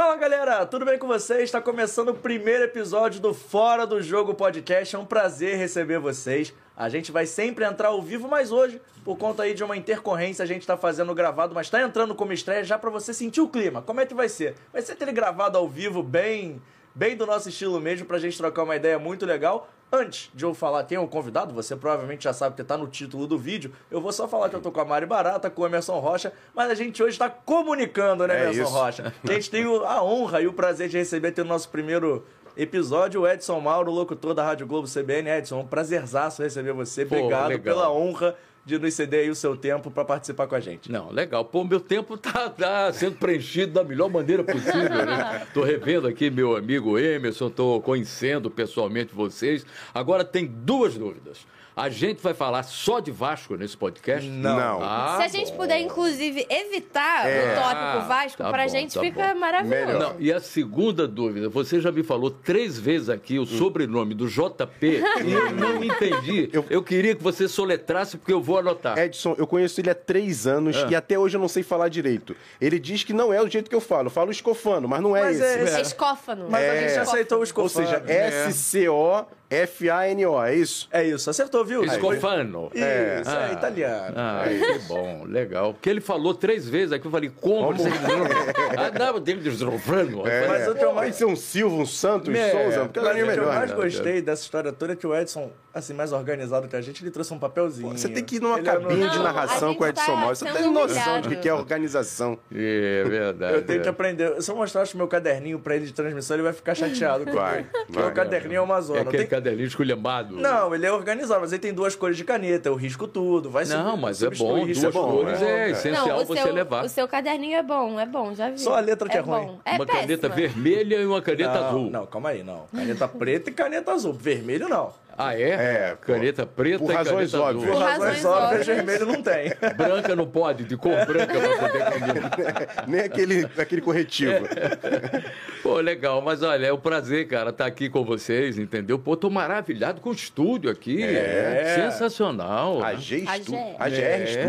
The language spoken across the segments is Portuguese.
Fala galera, tudo bem com vocês? Está começando o primeiro episódio do Fora do Jogo Podcast. É um prazer receber vocês. A gente vai sempre entrar ao vivo, mas hoje, por conta aí de uma intercorrência, a gente está fazendo gravado, mas está entrando como estreia já para você sentir o clima. Como é que vai ser? Vai ser aquele gravado ao vivo bem, bem do nosso estilo mesmo, para a gente trocar uma ideia muito legal. Antes de eu falar quem é o convidado, você provavelmente já sabe que tá no título do vídeo. Eu vou só falar que eu tô com a Mari Barata, com o Emerson Rocha, mas a gente hoje está comunicando, né, É Emerson isso. Rocha? A gente tem a honra e o prazer de receber aqui no nosso primeiro episódio o Edson Mauro, locutor da Rádio Globo CBN. Edson, um prazerzaço receber você. Pô, Obrigado legal. pela honra de nos ceder aí o seu tempo para participar com a gente. Não, legal. Pô, meu tempo tá, tá sendo preenchido da melhor maneira possível, né? Tô revendo aqui meu amigo Emerson, tô conhecendo pessoalmente vocês. Agora tem duas dúvidas. A gente vai falar só de Vasco nesse podcast? Não. Ah, Se a gente bom. puder, inclusive, evitar É. o tópico Ah, Vasco, tá pra bom, gente tá fica bom. maravilhoso. Não, e a segunda dúvida, você já me falou três vezes aqui o sobrenome do JP e eu não entendi. Eu, queria que você soletrasse porque eu vou anotar. Edson, eu conheço ele há três anos Ah. e até hoje eu não sei falar direito. Ele diz que não é o jeito que eu falo. Eu falo escofano, mas não é Mas esse. é- É escófano. Mas a É. gente aceitou o Ou escofano. seja, É. S-C-O-F-A-N-O, é isso? É isso, acertou, viu? Escofano. Isso, é, Ah. italiano. Ah, que bom, legal. Porque ele falou três vezes aqui, eu falei, como? você? Ah, não, dele de escofano. É. Mas o que eu Vai mais- ser um Silva, um Santos, É, Souza, porque é o que eu melhor. mais né? gostei dessa história toda é que o Edson, assim, mais organizado que a gente, ele trouxe um papelzinho. Você tem que ir numa Ele é cabine de narração com o Edson tá Mauro. Você tem noção de que é organização. É verdade. Eu tenho que é. aprender. Se eu mostrasse o meu caderninho pra ele de transmissão, ele vai ficar chateado. comigo. Vai, Porque vai. o caderninho é uma É zona. Caderninho esculhambado. Não, ele é organizado, mas ele tem duas cores de caneta, eu risco tudo. Vai Não, mas é bom, isso, duas é bom, cores é. é, É. essencial Não, você seu, levar. o seu caderninho é bom, é bom, já vi. Só a letra que é bom. ruim. É uma caneta péssima. vermelha e uma caneta Não, azul. não, calma aí, não. Caneta preta e caneta azul. Vermelho não. Ah, é? É, pô. Caneta preta Por e razões caneta óbvias. Por. Por razões razões óbvias, óbvias. vermelho não tem. Branca não pode, de cor branca pra poder combinar. Nem aquele, aquele corretivo. Pô, legal, mas olha, é um prazer, cara, estar aqui com vocês, entendeu? Pô, tô maravilhado com o estúdio aqui. É. Sensacional. A G GR. A GR É, é.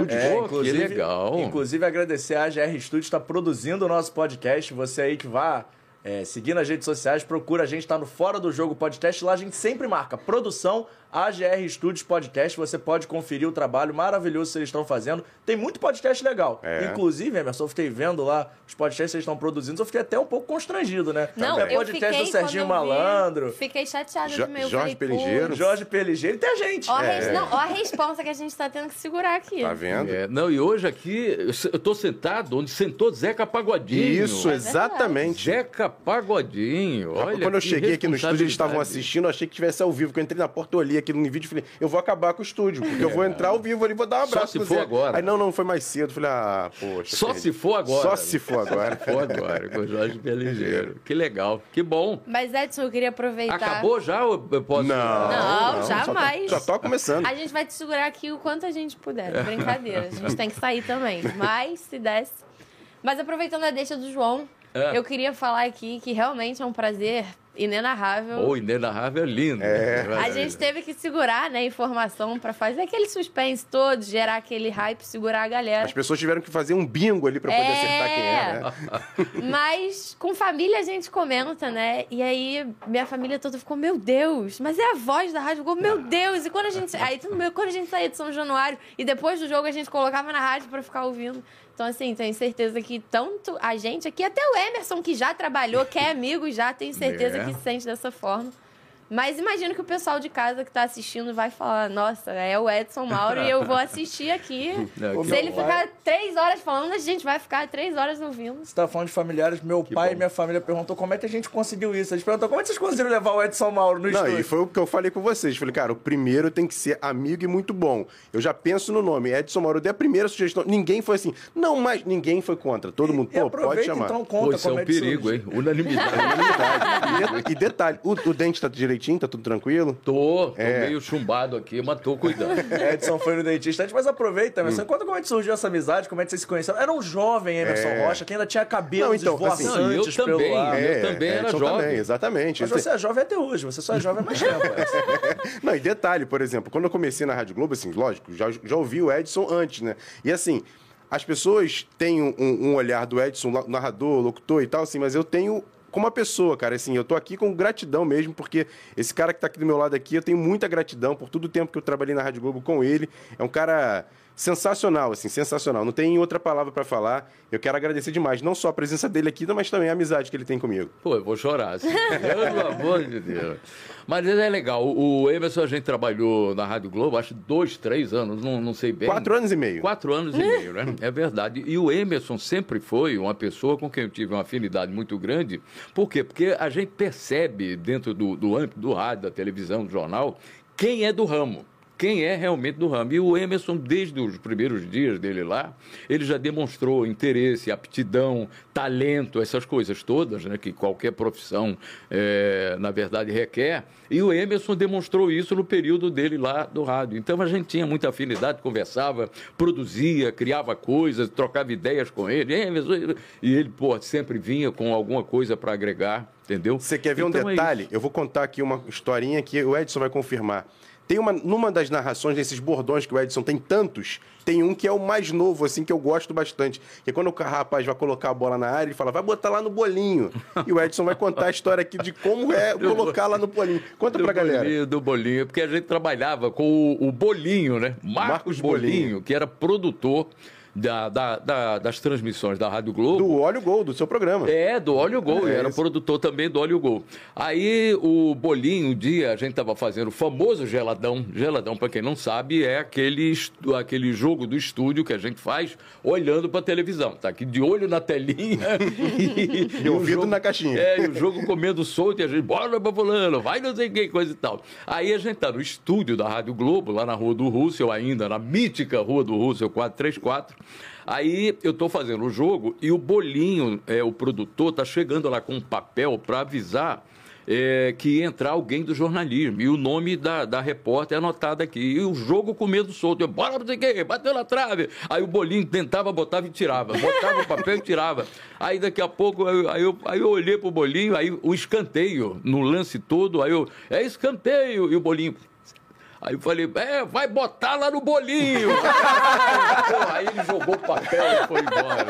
Pô, que legal. Inclusive, agradecer a AGR Studios está produzindo o nosso podcast. Você aí que vá é, seguir nas redes sociais, procura a gente, tá no Fora do Jogo Podcast. Lá a gente sempre marca produção AGR Studios Podcast. Você pode conferir o trabalho maravilhoso que eles estão fazendo. Tem muito podcast legal. É. Inclusive, Emerson, eu fiquei vendo lá os podcasts que eles estão produzindo. Eu fiquei até um pouco constrangido, né? Não, é eu podcast fiquei, do Serginho vi, Malandro, Fiquei chateada Jo- de meio. Jorge Peligeiro. Jorge Peligeiro e tem a gente. Ó, a É. res- Não, ó a responsa que a gente tá tendo que segurar aqui. Tá vendo? É, não, e hoje aqui, eu tô sentado onde sentou Zeca Pagodinho. Isso, É exatamente. Zeca Pagodinho, olha Quando eu que cheguei aqui no estúdio, eles estavam assistindo, eu achei que tivesse ao vivo. Quando eu entrei na porta, olhei aqui no vídeo e falei, eu vou acabar com o estúdio, porque eu vou entrar ao vivo ali, vou dar um Só abraço se pro for Zé. agora. Aí não, não, foi mais cedo. Falei, ah, poxa. Só se for agora. Só se for agora. For agora, com o Jorge Peligeiro. Que legal, que bom. Mas, Edson, eu queria aproveitar. Acabou já ou eu posso... Não, Não, só tá- jamais. Só tô começando. A gente vai te segurar aqui o quanto a gente puder. Brincadeira. A gente tem que sair também. Mas, se desse. Mas aproveitando a deixa do João, É. eu queria falar aqui que realmente é um prazer inenarrável. Ou inenarrável é lindo. A gente teve que segurar, né, a informação pra fazer aquele suspense todo, gerar aquele hype, segurar a galera. As pessoas tiveram que fazer um bingo ali pra poder É. acertar quem era. né? Mas com família a gente comenta, né? E aí minha família toda ficou, meu Deus, mas é a voz da rádio. Ficou, meu Deus. E quando a gente. Aí quando a gente saía de São Januário e depois do jogo a gente colocava na rádio pra ficar ouvindo. Então, assim, tenho certeza que tanto a gente aqui, até o Emerson, que já trabalhou, que é amigo já, tenho certeza É. que se sente dessa forma. Mas imagino que o pessoal de casa que tá assistindo vai falar: nossa, é o Edson Mauro e eu vou assistir aqui. Não, Se que ele ficar três horas falando, a gente vai ficar três horas ouvindo. Você tá falando de familiares, meu pai bom. e minha família perguntou como é que a gente conseguiu isso. Eles perguntaram como é que vocês conseguiram levar o Edson Mauro no Não, estúdio. e foi o que eu falei com vocês. Falei, cara, o primeiro tem que ser amigo e muito bom. Eu já penso no nome, Edson Mauro. Eu dei a primeira sugestão. Ninguém foi assim. Não, mas ninguém foi contra. Todo mundo, E pô, pode chamar. então, Pô, conta isso é um é que perigo, surge. hein? Unanimidade. Unanimidade. E, de- e detalhe, o, o dente tá direitinho? Tá tudo tranquilo? Tô, tô É. meio chumbado aqui, mas tô cuidando. Edson foi no dentista antes, mas aproveita, Hum. Emerson. Conta como é que surgiu essa amizade, como é que vocês se conheceram. Era um jovem Emerson É. Rocha, que ainda tinha cabelos Não, então, assim, Não, eu pelo também. ar. Eu também era Edson jovem. Também, exatamente. Mas você é jovem até hoje, você só é jovem há mais tempo. Edson. Não, e detalhe, por exemplo, quando eu comecei na Rádio Globo, assim, lógico, já, já ouvi o Edson antes, né? E assim, as pessoas têm um, um olhar do Edson, narrador, locutor e tal, assim, mas eu tenho como uma pessoa, cara, assim, eu tô aqui com gratidão mesmo, porque esse cara que tá aqui do meu lado aqui, eu tenho muita gratidão por todo o tempo que eu trabalhei na Rádio Globo com ele. É um cara sensacional, assim, sensacional. Não tem outra palavra pra falar. Eu quero agradecer demais, não só a presença dele aqui, mas também a amizade que ele tem comigo. Pô, eu vou chorar. Assim. Pelo amor de Deus. Mas é legal. O o Emerson, a gente trabalhou na Rádio Globo, acho dois, três anos, não, não sei bem. Quatro anos e meio. Quatro anos e meio, né? É verdade. E o Emerson sempre foi uma pessoa com quem eu tive uma afinidade muito grande. Por quê? Porque a gente percebe dentro do, do âmbito do rádio, da televisão, do jornal, quem é do ramo. Quem é realmente do ramo. E o Emerson, desde os primeiros dias dele lá, ele já demonstrou interesse, aptidão, talento, essas coisas todas, né? Que qualquer profissão, eh, na verdade, requer. E o Emerson demonstrou isso no período dele lá do rádio. Então a gente tinha muita afinidade, conversava, produzia, criava coisas, trocava ideias com ele. E ele, pô, sempre vinha com alguma coisa para agregar, entendeu? Você quer ver Então um é detalhe? isso. eu vou contar aqui uma historinha que o Edson vai confirmar. Tem uma, numa das narrações desses bordões que o Edson tem tantos, tem um que é o mais novo, assim, que eu gosto bastante. Que é quando o rapaz vai colocar a bola na área, ele fala, vai botar lá no bolinho. E o Edson vai contar a história aqui de como é colocar lá no bolinho. Conta do pra galera. Bolinho, do bolinho, porque a gente trabalhava com o, o Bolinho, né? Marcos, Marcos Bolinho, Bolinho. que era produtor da, da- da- das transmissões da Rádio Globo. Do óleo gol, do seu programa. É, do Óleo Gol, É era isso. produtor também do Óleo Gol. Aí o Bolinho, um dia, a gente tava fazendo o famoso geladão. Geladão, para quem não sabe, é aquele, aquele jogo do estúdio que a gente faz olhando pra televisão. Tá aqui de olho na telinha e, E o ouvido na caixinha. É, e o jogo comendo solto e a gente, bora pra fulano, vai não sei quem, coisa e tal. Aí a gente tá no estúdio da Rádio Globo, lá na Rua do Russell ainda, na mítica Rua do Russell 434. Aí eu tô fazendo o jogo e o Bolinho, é, o produtor, tá chegando lá com um papel para avisar é, que ia entrar alguém do jornalismo. E o nome da, da repórter é anotado aqui. E o jogo com medo solto. Eu, bora, o quê, bateu na trave. Aí o Bolinho tentava, botava e tirava. Botava o papel e tirava. Aí daqui a pouco, aí, aí eu, aí eu olhei pro Bolinho, aí o escanteio, no lance todo, aí eu, é escanteio. E o Bolinho, Aí eu falei, é, vai botar lá no bolinho. Pô, aí ele jogou o papel e foi embora.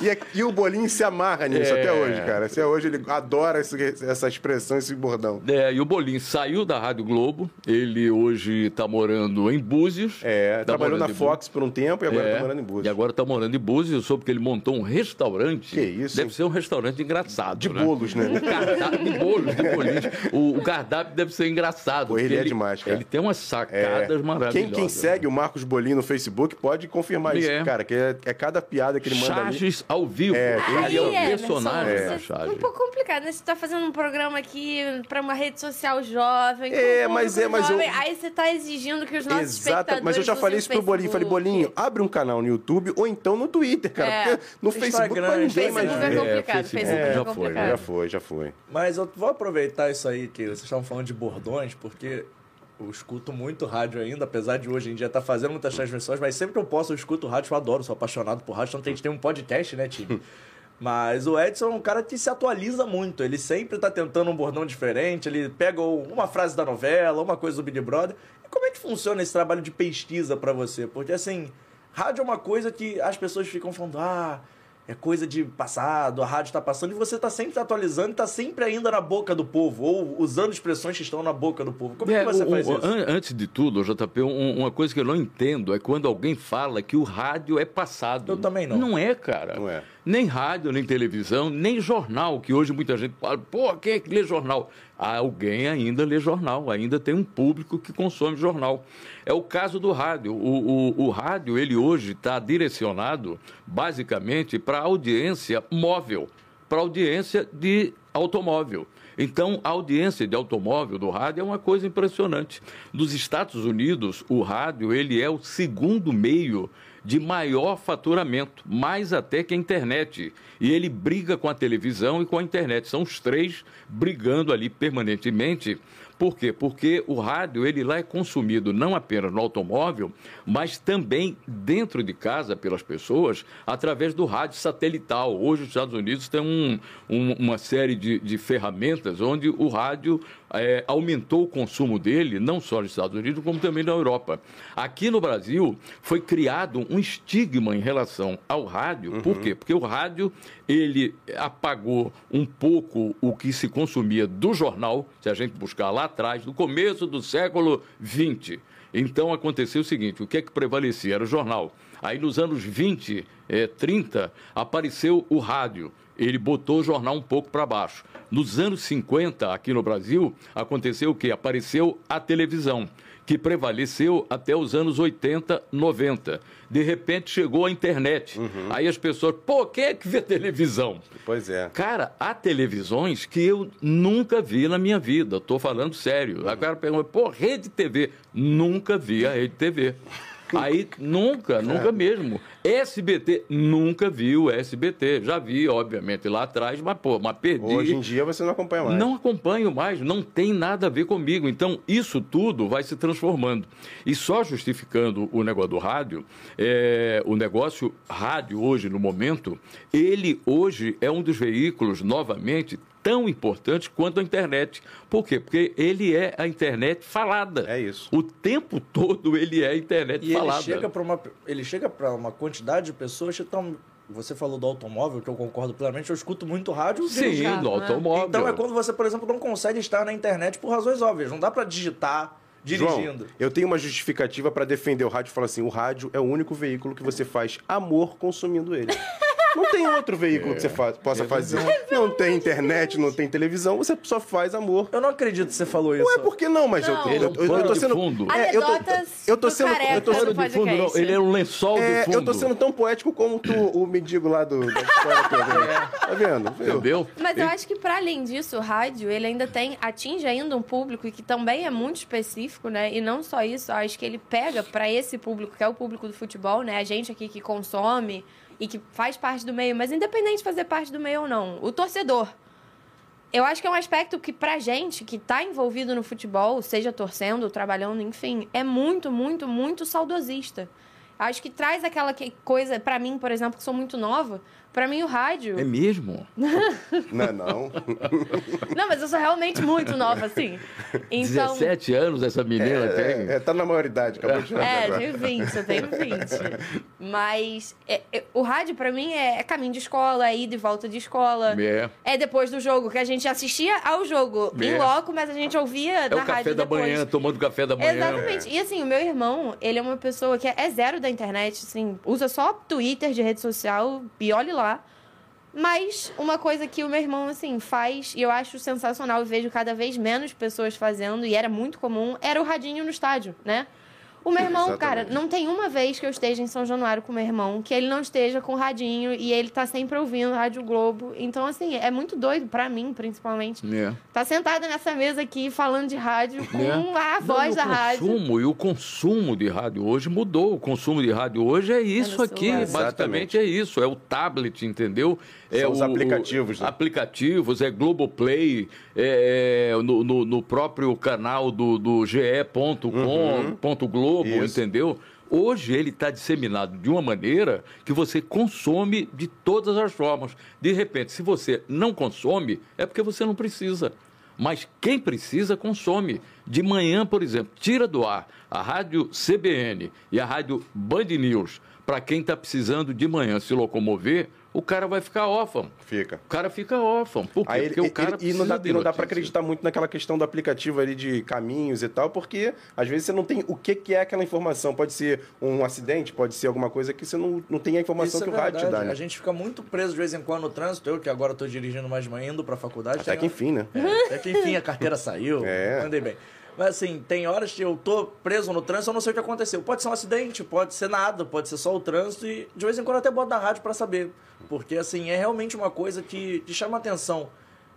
E, é- e o Bolinho se amarra nisso É. até hoje, cara. Até hoje ele adora esse- essa expressão, esse bordão. É, e o Bolinho saiu da Rádio Globo, ele hoje está morando em Búzios. É, Tá trabalhou na Fox por um tempo e agora É, tá morando em Búzios. E agora está morando em Búzios. Eu soube que ele montou um restaurante. Que isso, Deve hein? ser um restaurante engraçado. De né? bolos, né? O cardápio de bolos, de bolinhos. O, o cardápio deve ser engraçado. Pô, ele é demais, cara. Ele tem umas sacadas maravilhosas. Quem, quem segue o Marcos Bolinho no Facebook pode confirmar isso, É. cara, que é, é cada piada que ele manda ali. Charges ao vivo. É, ele é o personagem você- da É Charges. um pouco complicado, né? Você tá fazendo um programa aqui pra uma rede social jovem. É, um mas é, mas eu- jovem, Aí você tá exigindo que os nossos Exato, espectadores mas eu já falei isso pro Bolinho. Falei. Bolinho, abre um canal no YouTube ou então no Twitter, cara. É. Porque no Facebook pra ninguém Facebook mais é ver. complicado, É, Facebook Facebook é já foi. Já foi, já foi. Mas eu vou aproveitar isso aí que vocês estavam falando de bordões, porque eu escuto muito rádio ainda, apesar de hoje em dia estar fazendo muitas transmissões, mas sempre que eu posso eu escuto rádio, eu adoro, sou apaixonado por rádio, tanto que a gente tem um podcast, né, time? Mas o Edson é um cara que se atualiza muito, ele sempre tá tentando um bordão diferente, ele pega uma frase da novela, uma coisa do Big Brother. E como é que funciona esse trabalho de pesquisa pra você? Porque assim, rádio é uma coisa que as pessoas ficam falando, ah, é coisa de passado, a rádio tá passando, e você tá sempre atualizando e tá sempre ainda na boca do povo, ou usando expressões que estão na boca do povo. Como é, É, que você o- faz o- isso? an- Antes de tudo, JP, um- uma coisa que eu não entendo é quando alguém fala que o rádio é passado. Eu também não. Não é, cara. Não é. Nem rádio, nem televisão, nem jornal, que hoje muita gente fala, pô, quem é que lê jornal? Alguém ainda lê jornal, ainda tem um público que consome jornal. É o caso do rádio. O, o- o rádio, ele hoje está direcionado, basicamente, para audiência móvel, para audiência de automóvel. Então, a audiência de automóvel do rádio é uma coisa impressionante. Nos Estados Unidos, o rádio ele é o segundo meio de maior faturamento, mais até que a internet. E ele briga com a televisão e com a internet. São os três brigando ali permanentemente Por quê? Porque o rádio ele lá é consumido não apenas no automóvel, mas também dentro de casa pelas pessoas através do rádio satelital. Hoje os Estados Unidos têm um, um, uma série de, de ferramentas onde o rádio é, aumentou o consumo dele, não só nos Estados Unidos, como também na Europa. Aqui no Brasil, foi criado um estigma em relação ao rádio. Por quê? Porque o rádio, ele apagou um pouco o que se consumia do jornal, se a gente buscar lá atrás, no começo do século XX. Então, aconteceu o seguinte, o que é que prevalecia? Era o jornal. Aí, nos anos 20, eh, 30, apareceu o rádio. Ele botou o jornal um pouco para baixo. Nos anos 50, aqui no Brasil, aconteceu o quê? Apareceu a televisão, que prevaleceu até os anos 80, 90. De repente chegou a internet. Aí as pessoas, pô, quem é que vê televisão? Pois é. Cara, há televisões que eu nunca vi na minha vida. Estou falando sério. Agora pergunta, pô, Rede TV. Nunca vi a Rede TV. Aí, nunca, nunca mesmo. SBT, nunca vi o SBT. Já vi, obviamente, lá atrás, mas, pô, mas perdi. Hoje em dia você não acompanha mais. Não acompanho mais, não tem nada a ver comigo. Então, isso tudo vai se transformando. E só justificando o negócio do rádio, é, o negócio rádio hoje, no momento, ele hoje é um dos veículos, novamente, tão importante quanto a internet. Por quê? Porque ele é a internet falada. É isso. O tempo todo ele é a internet E falada. ele chega para uma ele chega para uma quantidade de pessoas que estão você falou do automóvel, que eu concordo plenamente, eu escuto muito rádio. Sim, dirigindo. no automóvel. Então é quando você, por exemplo, não consegue estar na internet por razões óbvias. Não dá para digitar dirigindo. João, eu tenho uma justificativa para defender o rádio e falar assim: o rádio é o único veículo que você faz amor consumindo ele. Não tem outro veículo que você fa- possa fazer. Não tem internet, não tem televisão, você só faz amor. Eu não acredito que você falou isso. Não é por que não, mas eu, Não. eu, Ele é eu, eu tô sendo. fundo. É, eu tô, Anedotas eu tô do sendo. Eu tô sendo, de fundo, não. Ele é um lençol é, de fundo. eu tô sendo tão poético como tu, o mendigo lá do, da história toda. né? Tá vendo? Viu? Entendeu? Mas eu acho que, para além disso, o rádio, ele ainda tem, atinge ainda um público que também é muito específico, né? E não só isso, eu acho que ele pega para esse público, que é o público do futebol, né? A gente aqui que consome e que faz parte do meio, mas independente de fazer parte do meio ou não, o torcedor. Eu acho que é um aspecto que, pra gente que tá envolvido no futebol, seja torcendo, trabalhando, enfim, é muito, muito, muito saudosista. Acho que traz aquela que- coisa, pra mim, por exemplo, que sou muito nova, pra mim o rádio. É mesmo? Não, é não. Não, mas eu sou realmente muito nova, assim. Então. 17 anos essa menina tem. É, é, tá na maioridade, acabou de chegar É, agora. tenho 20, eu tenho 20. Mas é, é, o rádio, pra mim, é, é caminho de escola, é ida e volta de escola. É. É depois do jogo, que a gente assistia ao jogo em É. loco, mas a gente ouvia É na o rádio café da depois. manhã, tomando café da manhã. Exatamente. E assim, o meu irmão, ele é uma pessoa que é, é zero da internet, assim, usa só Twitter de rede social e olhe lá. Mas uma coisa que o meu irmão, assim, faz, e eu acho sensacional, e vejo cada vez menos pessoas fazendo, e era muito comum, era o radinho no estádio, né? O meu irmão, Exatamente. cara, não tem uma vez que eu esteja em São Januário com o meu irmão que ele não esteja com o radinho e ele tá sempre ouvindo Rádio Globo. Então, assim, é muito doido, pra mim, principalmente. É. Tá sentada nessa mesa aqui falando de rádio com É. a Não, voz e da o rádio. consumo, E o consumo de rádio hoje mudou. O consumo de rádio hoje é isso no aqui. Basicamente é isso. É o tablet, entendeu? É os o- aplicativos, né? Aplicativos, é Globoplay, é, é no, no- no próprio canal do, do ge.com, ponto Globo, Uhum. Isso. entendeu? Hoje ele está disseminado de uma maneira que você consome de todas as formas. De repente, se você não consome, é porque você não precisa. Mas quem precisa, consome. De manhã, por exemplo, tira do ar a rádio CBN e a rádio Band News. Para quem está precisando de manhã se locomover, o cara vai ficar órfão. Fica. O cara fica órfão. Por quê? Aí porque ele- o cara ele- e não dá, e não dá pra notícia. acreditar muito naquela questão do aplicativo ali de caminhos e tal, porque às vezes você não tem o que, que é aquela informação. Pode ser um acidente, pode ser alguma coisa que você não, não tem a informação Isso que é o rádio te dá, né? A gente fica muito preso de vez em quando no trânsito. Eu, que agora tô dirigindo mais de manhã, indo pra faculdade. Até que enfim, né? É, até que enfim a carteira saiu. É. Andei bem. Mas assim, tem horas que eu tô preso no trânsito, eu não sei o que aconteceu. Pode ser um acidente, pode ser nada, pode ser só o trânsito e de vez em quando eu até boto na rádio pra saber. Porque assim, é realmente uma coisa que te chama atenção.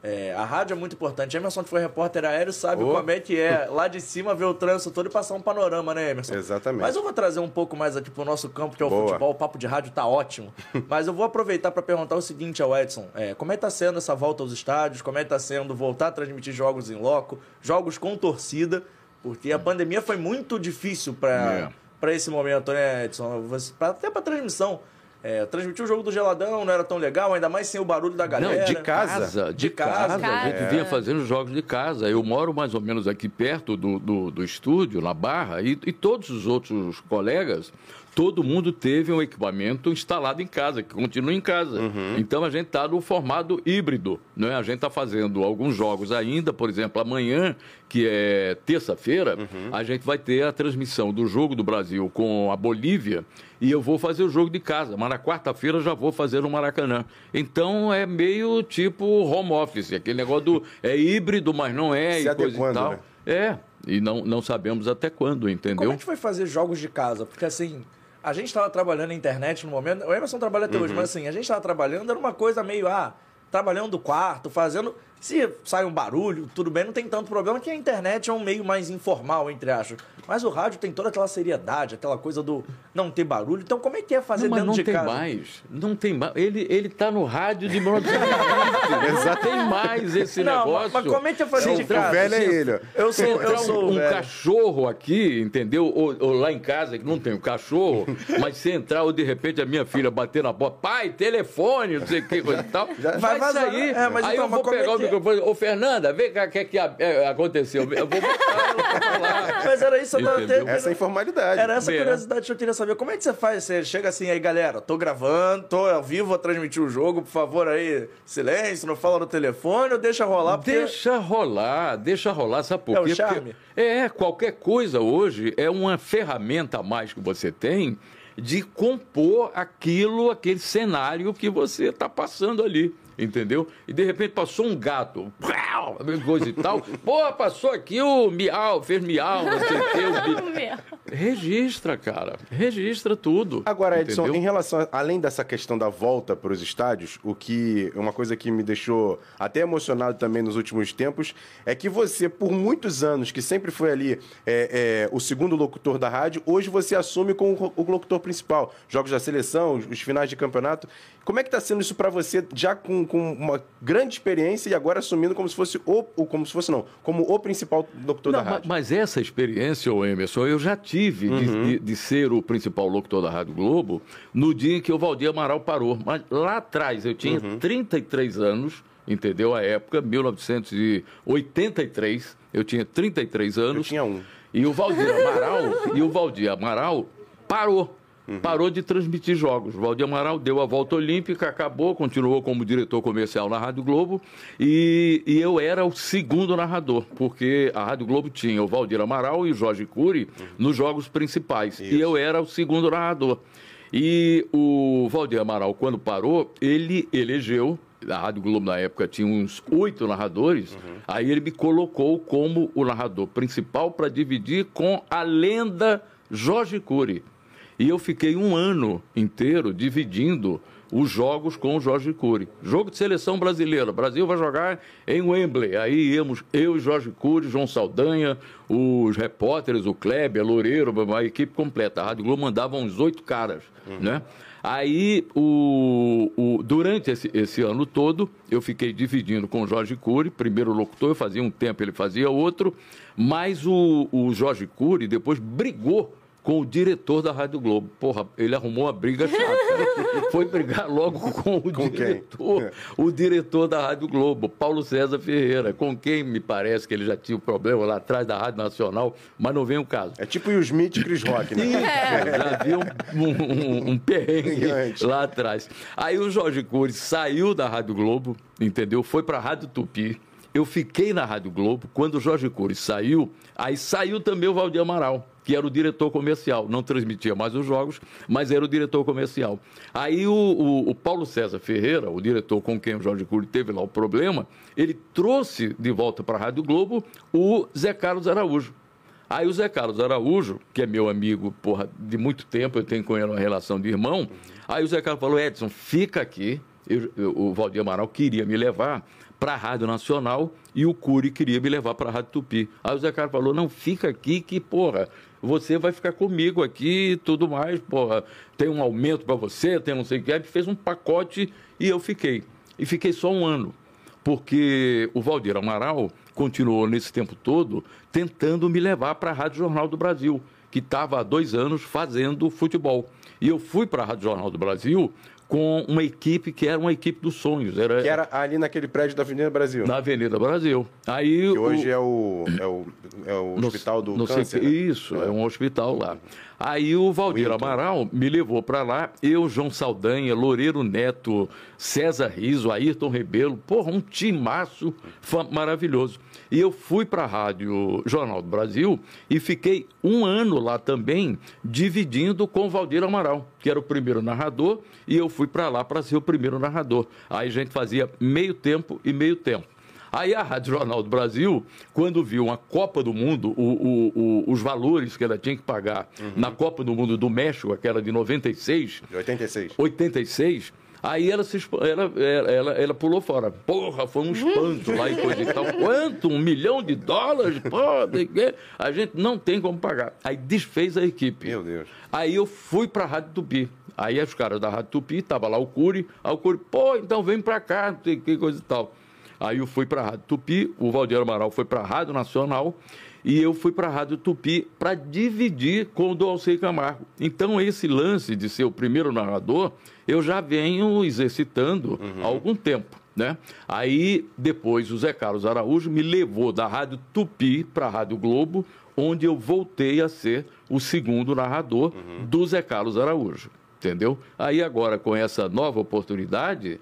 É, a rádio é muito importante. Emerson, que foi repórter aéreo, sabe Oh. como é que é lá de cima ver o trânsito todo e passar um panorama, né, Emerson? Exatamente. Mas eu vou trazer um pouco mais aqui pro nosso campo, que é o Boa. futebol. O papo de rádio tá ótimo. Mas eu vou aproveitar para perguntar o seguinte ao Edson: é, como é que tá sendo essa volta aos estádios? Como é que tá sendo voltar a transmitir jogos em loco, jogos com torcida? Porque a pandemia foi muito difícil para É. esse momento, né, Edson? Até para transmissão. É, transmitir o jogo do Geladão não era tão legal, ainda mais sem o barulho da galera. de casa. de, De casa. casa. A gente É. vinha fazendo jogos de casa. Eu moro mais ou menos aqui perto do, do, do estúdio, na Barra, e, e todos os outros colegas, todo mundo teve um equipamento instalado em casa, que continua em casa. Então a gente está no formato híbrido. Né? A gente está fazendo alguns jogos ainda, por exemplo, amanhã, que é terça-feira, a gente vai ter a transmissão do jogo do Brasil com a Bolívia e eu vou fazer o jogo de casa. Mas na quarta-feira já vou fazer no Maracanã. Então é meio tipo home office, aquele negócio do é híbrido, mas não é Se e coisa e adequando, tal. né? É, e não, não sabemos até quando, Como entendeu? é que foi fazer jogos de casa? Porque assim, a gente estava trabalhando na internet no momento. O Emerson trabalha até hoje, Uhum. mas assim, a gente estava trabalhando, era uma coisa meio, ah, trabalhando do quarto, fazendo. Se sai um barulho, tudo bem, não tem tanto problema, que a internet é um meio mais informal, entre aspas. Mas o rádio tem toda aquela seriedade, aquela coisa do não ter barulho. Então, como é que é fazer Não, mas dentro não de tem casa? mais. Não tem mais. Ele, ele tá no rádio de 1920. Não tem mais esse Não, negócio. mas como é que é fazer Se de casa? O velho é se- ele. Eu sou, entrar eu sou um, um velho. cachorro aqui, entendeu? Ou, ou lá em casa, que não tem o cachorro, mas se entrar, ou de repente a minha filha bater na porta, pai, telefone, não sei o que, coisa e tal, vai vai, vazar. sair. É, mas Aí então, eu vou é pegar o que? Microfone, ô Fernanda, vem cá, o que é que é, aconteceu? Eu vou botar. Mas era isso, eu tava até- Essa é a informalidade. Era essa É. curiosidade que eu queria saber. Como é que você faz? Você chega assim aí, galera, tô gravando, tô ao vivo, vou transmitir o jogo, por favor aí, silêncio, não fala no telefone ou deixa rolar, porque... Deixa rolar, deixa rolar, sabe por É o quê? charme? Porque- é, qualquer coisa hoje é uma ferramenta a mais que você tem de compor aquilo, aquele cenário que você está passando ali. Entendeu? E de repente passou um gato, pau, coisa e tal. Pô, passou aqui o miau, fez miau, não sei o bi- Registra, cara. Registra tudo. Agora, Edson, entendeu? em relação, a- além dessa questão da volta para os estádios, o que uma coisa que me deixou até emocionado também nos últimos tempos é que você, por muitos anos, que sempre foi ali é, é, o segundo locutor da rádio, hoje você assume como o locutor principal. Jogos da seleção, os, os finais de campeonato. Como é que está sendo isso para você, já com, com uma grande experiência e agora assumindo como se fosse o, o- como se fosse não, como o principal locutor Não, da rádio? mas essa experiência, ô Emerson, eu já tive de- de, de ser o principal locutor da Rádio Globo no dia em que o Valdir Amaral parou. Mas lá atrás, eu tinha 33 anos, entendeu? A época, 1983, eu tinha 33 anos. Eu tinha um. E o Valdir Amaral, e o Valdir Amaral parou. Parou de transmitir jogos. Valdir Amaral deu a volta olímpica, acabou, continuou como diretor comercial na Rádio Globo. E, e eu era o segundo narrador, porque a Rádio Globo tinha o Valdir Amaral e o Jorge Cury nos jogos principais. E eu era o segundo narrador. E o Valdir Amaral, quando parou, ele elegeu a Rádio Globo na época tinha uns oito narradores, aí ele me colocou como o narrador principal para dividir com a lenda Jorge Cury. E eu fiquei um ano inteiro dividindo os jogos com o Jorge Cury. Jogo de seleção brasileira. O Brasil vai jogar em Wembley. Aí íamos eu, Jorge Cury, João Saldanha, os repórteres, o Kleber, Loureiro, a equipe completa. A Rádio Globo mandava uns oito caras, né? Aí, o, o- durante esse, esse ano todo, eu fiquei dividindo com o Jorge Cury, primeiro locutor, eu fazia um tempo, ele fazia outro, mas o, o Jorge Cury depois brigou com o diretor da Rádio Globo. Porra, ele arrumou uma briga chata. Foi brigar logo com o Com quem? diretor, o diretor da Rádio Globo, Paulo César Ferreira, com quem me parece que ele já tinha um problema lá atrás da Rádio Nacional, mas não vem o caso. É tipo o Smith e Chris Rock, né? Já havia um, um, um perrengue Gigante. lá atrás. Aí o Jorge Cury saiu da Rádio Globo, entendeu? Foi para a Rádio Tupi. Eu fiquei na Rádio Globo. Quando o Jorge Cury saiu, aí saiu também o Valdir Amaral, que era o diretor comercial. Não transmitia mais os jogos, mas era o diretor comercial. Aí o, o- o Paulo César Ferreira, o diretor com quem o Jorge Cury teve lá o problema, ele trouxe de volta para a Rádio Globo o Zé Carlos Araújo. Aí o Zé Carlos Araújo, que é meu amigo porra, de muito tempo, eu tenho com ele uma relação de irmão. Aí o Zé Carlos falou: Edson, fica aqui, eu- eu- o Valdir Amaral queria me levar para a Rádio Nacional e o Cury queria me levar para a Rádio Tupi. Aí o Zé Carlos falou, não, fica aqui que, porra, você vai ficar comigo aqui e tudo mais, porra, tem um aumento para você, tem não sei o que. Fez um pacote e eu fiquei. E fiquei só um ano porque o Valdir Amaral continuou nesse tempo todo tentando me levar para a Rádio Jornal do Brasil, que estava há dois anos fazendo futebol. E eu fui para a Rádio Jornal do Brasil com uma equipe que era uma equipe dos sonhos. Era, Que era ali naquele prédio da Avenida Brasil. na Avenida Brasil. Aí Que hoje o- é o, é o, é o no- Hospital do no Câncer. Né? Isso, é um hospital lá. Aí o Valdir Wilton. Amaral me levou para lá, eu, João Saldanha, Loureiro Neto, César Riso, Ayrton Rebelo, porra, um timaço maravilhoso. E eu fui para a Rádio Jornal do Brasil e fiquei um ano lá também, dividindo com o Valdir Amaral, que era o primeiro narrador, e eu fui para lá para ser o primeiro narrador. Aí a gente fazia meio tempo e meio tempo. Aí a Rádio Jornal do Brasil, quando viu a Copa do Mundo, o- o- o- os valores que ela tinha que pagar na Copa do Mundo do México, aquela de 96, De 86. 86, aí ela, se, ela, ela, ela, pulou fora. Porra, foi um espanto lá e coisa e tal. Quanto? Um milhão de dólares? Que- a gente não tem como pagar. Aí desfez a equipe. Meu Deus. Aí eu fui para a Rádio Tupi. Aí os caras da Rádio Tupi, tava lá o Cury, aí o Cury, pô, então vem para cá, não sei que coisa e tal. Aí eu fui para a Rádio Tupi, o Valdir Amaral foi para a Rádio Nacional e eu fui para a Rádio Tupi para dividir com o do Alcei Camargo. Então esse lance de ser o primeiro narrador, eu já venho exercitando há algum tempo. Né? Aí depois o Zé Carlos Araújo me levou da Rádio Tupi para a Rádio Globo, onde eu voltei a ser o segundo narrador do Zé Carlos Araújo. Entendeu? Aí agora, com essa nova oportunidade,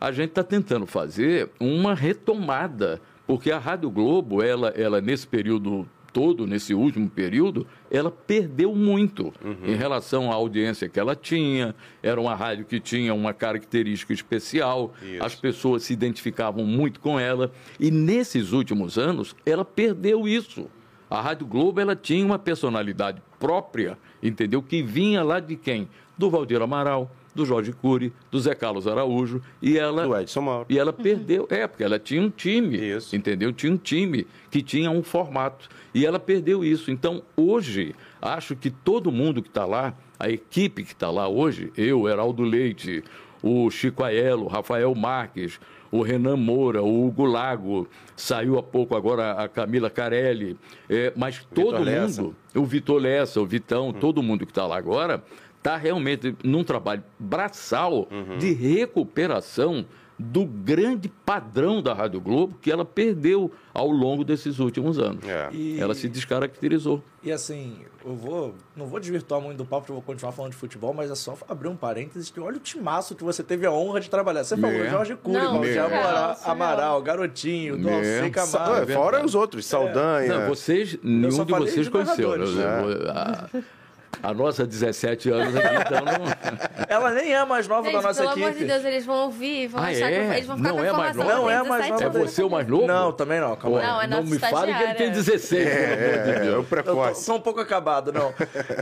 a gente está tentando fazer uma retomada, porque a Rádio Globo, ela, ela nesse período todo, nesse último período, ela perdeu muito em relação à audiência que ela tinha. Era uma rádio que tinha uma característica especial, Isso. as pessoas se identificavam muito com ela. E nesses últimos anos, ela perdeu isso. A Rádio Globo ela tinha uma personalidade própria, entendeu? Que vinha lá de quem? Do Valdir Amaral, do Jorge Cury, do Zé Carlos Araújo, e ela Do Edson Mauro. e ela perdeu, é, porque ela tinha um time, Isso. entendeu? Tinha um time que tinha um formato. E ela perdeu isso. Então, hoje, acho que todo mundo que está lá, a equipe que está lá hoje, eu, Heraldo Leite, o Chico Aiello, o Rafael Marques, o Renan Moura, o Hugo Lago, saiu há pouco agora a Camila Carelli, é, mas todo Vitor Lessa. mundo, o Vitor Lessa, o Vitão, todo mundo que está lá agora, está realmente num trabalho braçal de recuperação do grande padrão da Rádio Globo que ela perdeu ao longo desses últimos anos. É. E- Ela se descaracterizou. E assim, eu vou. Não vou desvirtuar muito do papo, porque eu vou continuar falando de futebol, mas é só abrir um parênteses que olha o timaço que você teve a honra de trabalhar. Você falou Né? Jorge Cury, Não, Valdir surreal, Amaral. Amaral, Garotinho, Né? Dolce Sa- Camargo. Ué, fora os outros, Saldanha. Não, vocês, nenhum de vocês de conheceu. né? A, a nossa 17 anos aqui, então não. Ela nem é mais nova Gente, da nossa pelo equipe. amor de Deus, eles vão ouvir, vão Ah, achar é? que eles vão ficar Não com a é mais nova? Não é mais nova. É 17 você o mais novo? Não, também não, calma aí. Não, é não me fale que ele tem estagiário. 16, pelo amor de É, é Deus. o Eu tô, precoce. tô um pouco acabado, não.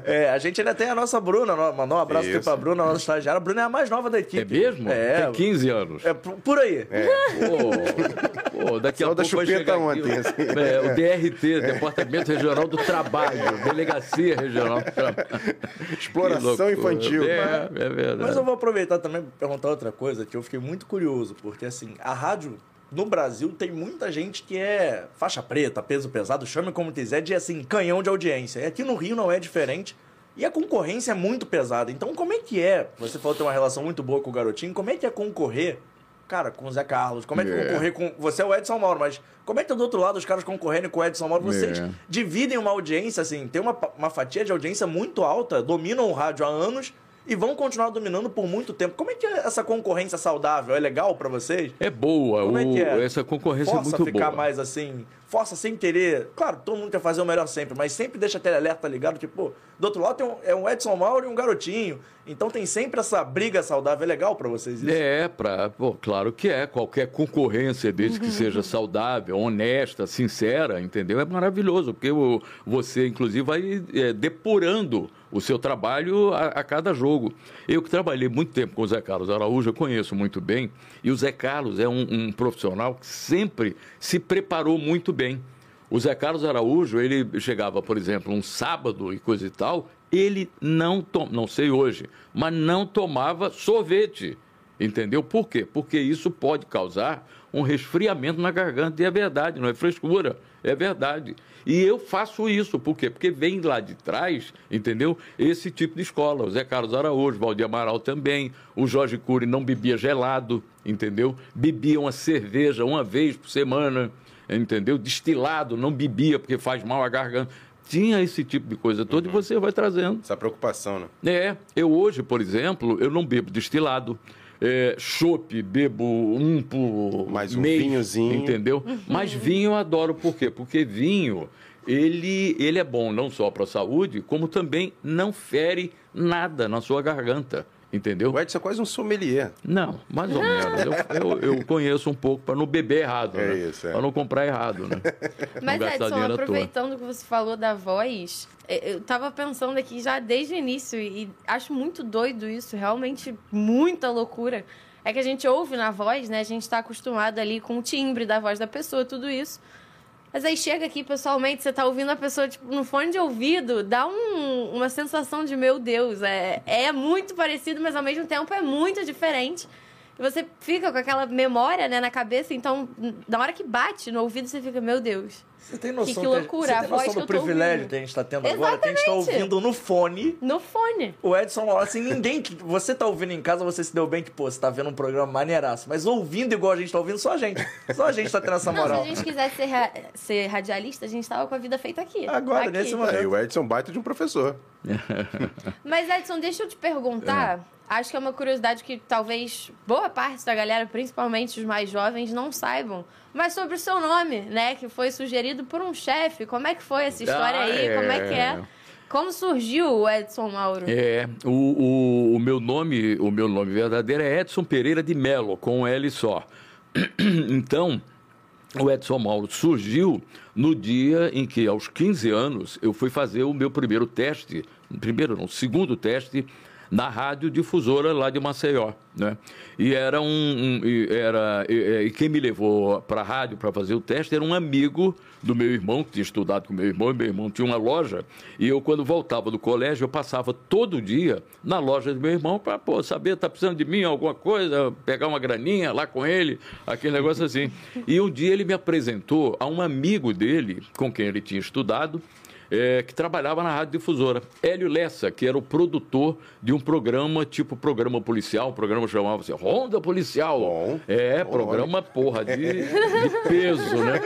É, a gente ainda tem a nossa Bruna, mandar um abraço aqui Isso. pra Bruna, nossa estagiária. A Bruna é a mais nova da equipe. É mesmo? É. Tem 15 anos. É, por aí. Pô, pô, daqui a Só pouco da vai chupeta chegar aqui ontem, o- assim. é, o DRT, Departamento Regional do Trabalho, Delegacia Regional do Trabalho. Exploração infantil. É, é verdade. Mas eu vou aproveitar também para perguntar outra coisa que eu fiquei muito curioso, porque assim, a rádio no Brasil tem muita gente que é faixa preta, peso pesado, chame como quiser, de assim, canhão de audiência. E aqui no Rio não é diferente. E a concorrência é muito pesada. Então, como é que é? Você falou que tem uma relação muito boa com o garotinho. Como é que é concorrer, cara, com o Zé Carlos? Como é que é É. concorrer com. Você é o Edson Mauro, mas como é que tá do outro lado os caras concorrendo com o Edson Mauro? Vocês É. dividem uma audiência, assim, tem uma, uma fatia de audiência muito alta, dominam o rádio há anos e vão continuar dominando por muito tempo. Como é que é essa concorrência saudável? É legal pra vocês? É boa, Como é que é? essa concorrência Possa é muito ficar boa. mais assim, força sem querer. Claro, todo mundo quer fazer o melhor sempre, mas sempre deixa aquele alerta ligado, tipo, pô, do outro lado tem um, é um Edson Mauro e um garotinho. Então tem sempre essa briga saudável. É legal pra vocês isso? É, pra, pô, claro que é. Qualquer concorrência, desde que seja saudável, honesta, sincera, entendeu? É maravilhoso, porque o, você, inclusive, vai é, depurando o seu trabalho a, a, cada jogo. Eu que trabalhei muito tempo com o Zé Carlos Araújo, eu conheço muito bem, e o Zé Carlos é um, um profissional que sempre se preparou muito bem. O Zé Carlos Araújo, ele chegava, por exemplo, um sábado e coisa e tal, ele não, tom... não sei hoje, mas não tomava sorvete. Entendeu? Por quê? Porque isso pode causar um resfriamento na garganta. E é verdade, não é frescura, é verdade. E eu faço isso, por quê? Porque vem lá de trás, entendeu? Esse tipo de escola. O Zé Carlos Araújo, Valdir Amaral também, o Jorge Cury não bebia gelado, entendeu? Bebia uma cerveja uma vez por semana, entendeu? Destilado, não bebia porque faz mal à garganta tinha esse tipo de coisa toda uhum. e você vai trazendo. Essa preocupação, né? É. Eu hoje, por exemplo, eu não bebo destilado. É, chopp, bebo um por Mais um mês, vinhozinho. Entendeu? Uhum. Mas vinho eu adoro. Por quê? Porque vinho, ele, ele é bom não só para a saúde, como também não fere nada na sua garganta. Entendeu? O Edson é quase um sommelier. Não, mais ou menos. Eu, eu, eu conheço um pouco para não beber errado, é né? Isso, é. Para não comprar errado, né? Mas, Edson, aproveitando que você falou da voz, é, eu estava pensando aqui já desde o início e acho muito doido isso, realmente muita loucura. É que a gente ouve na voz, né? A gente está acostumado ali com o timbre da voz da pessoa, tudo isso. Mas aí chega aqui pessoalmente, você tá ouvindo a pessoa tipo, no fone de ouvido, dá um, uma sensação de meu Deus, é, é muito parecido, mas ao mesmo tempo é muito diferente. E você fica com aquela memória né, na cabeça, então na hora que bate no ouvido, você fica, meu Deus. Você tem noção, que, que loucura, você tem noção do privilégio que a gente está tendo Exatamente. agora? Que a gente está ouvindo no fone. No fone. O Edson, assim, ninguém. Que, você tá ouvindo em casa, você se deu bem que, pô, você tá vendo um programa maneiraço. Mas ouvindo igual a gente tá ouvindo, só a gente. Só a gente tá tendo essa moral. Não, se a gente quisesse ser, ra ser radialista, a gente tava com a vida feita aqui. Agora, aqui. nesse momento. É, e o Edson baita de um professor. Mas, Edson, deixa eu te perguntar. É. Acho que é uma curiosidade que talvez boa parte da galera, principalmente os mais jovens, não saibam mas sobre o seu nome, né? Que foi sugerido por um chefe. Como é que foi essa história ah, aí? É... Como é que é? Como surgiu o Edson Mauro? É, o, o, o, meu nome, o meu nome verdadeiro é Edson Pereira de Melo, com um L só. Então, o Edson Mauro surgiu no dia em que, aos 15 anos, eu fui fazer o meu primeiro teste, primeiro não, segundo teste na rádio difusora lá de Maceió, né? E era um, um era e, e, quem me levou para a rádio para fazer o teste era um amigo do meu irmão que tinha estudado com meu irmão, e meu irmão tinha uma loja e eu quando voltava do colégio eu passava todo dia na loja do meu irmão para saber tá precisando de mim alguma coisa, pegar uma graninha lá com ele, aquele negócio assim. E um dia ele me apresentou a um amigo dele com quem ele tinha estudado é, que trabalhava na rádio difusora. Hélio Lessa, que era o produtor de um programa tipo programa policial, o programa chamava-se Ronda Policial. Bom, é, bom, programa, porra, de, de, peso, né?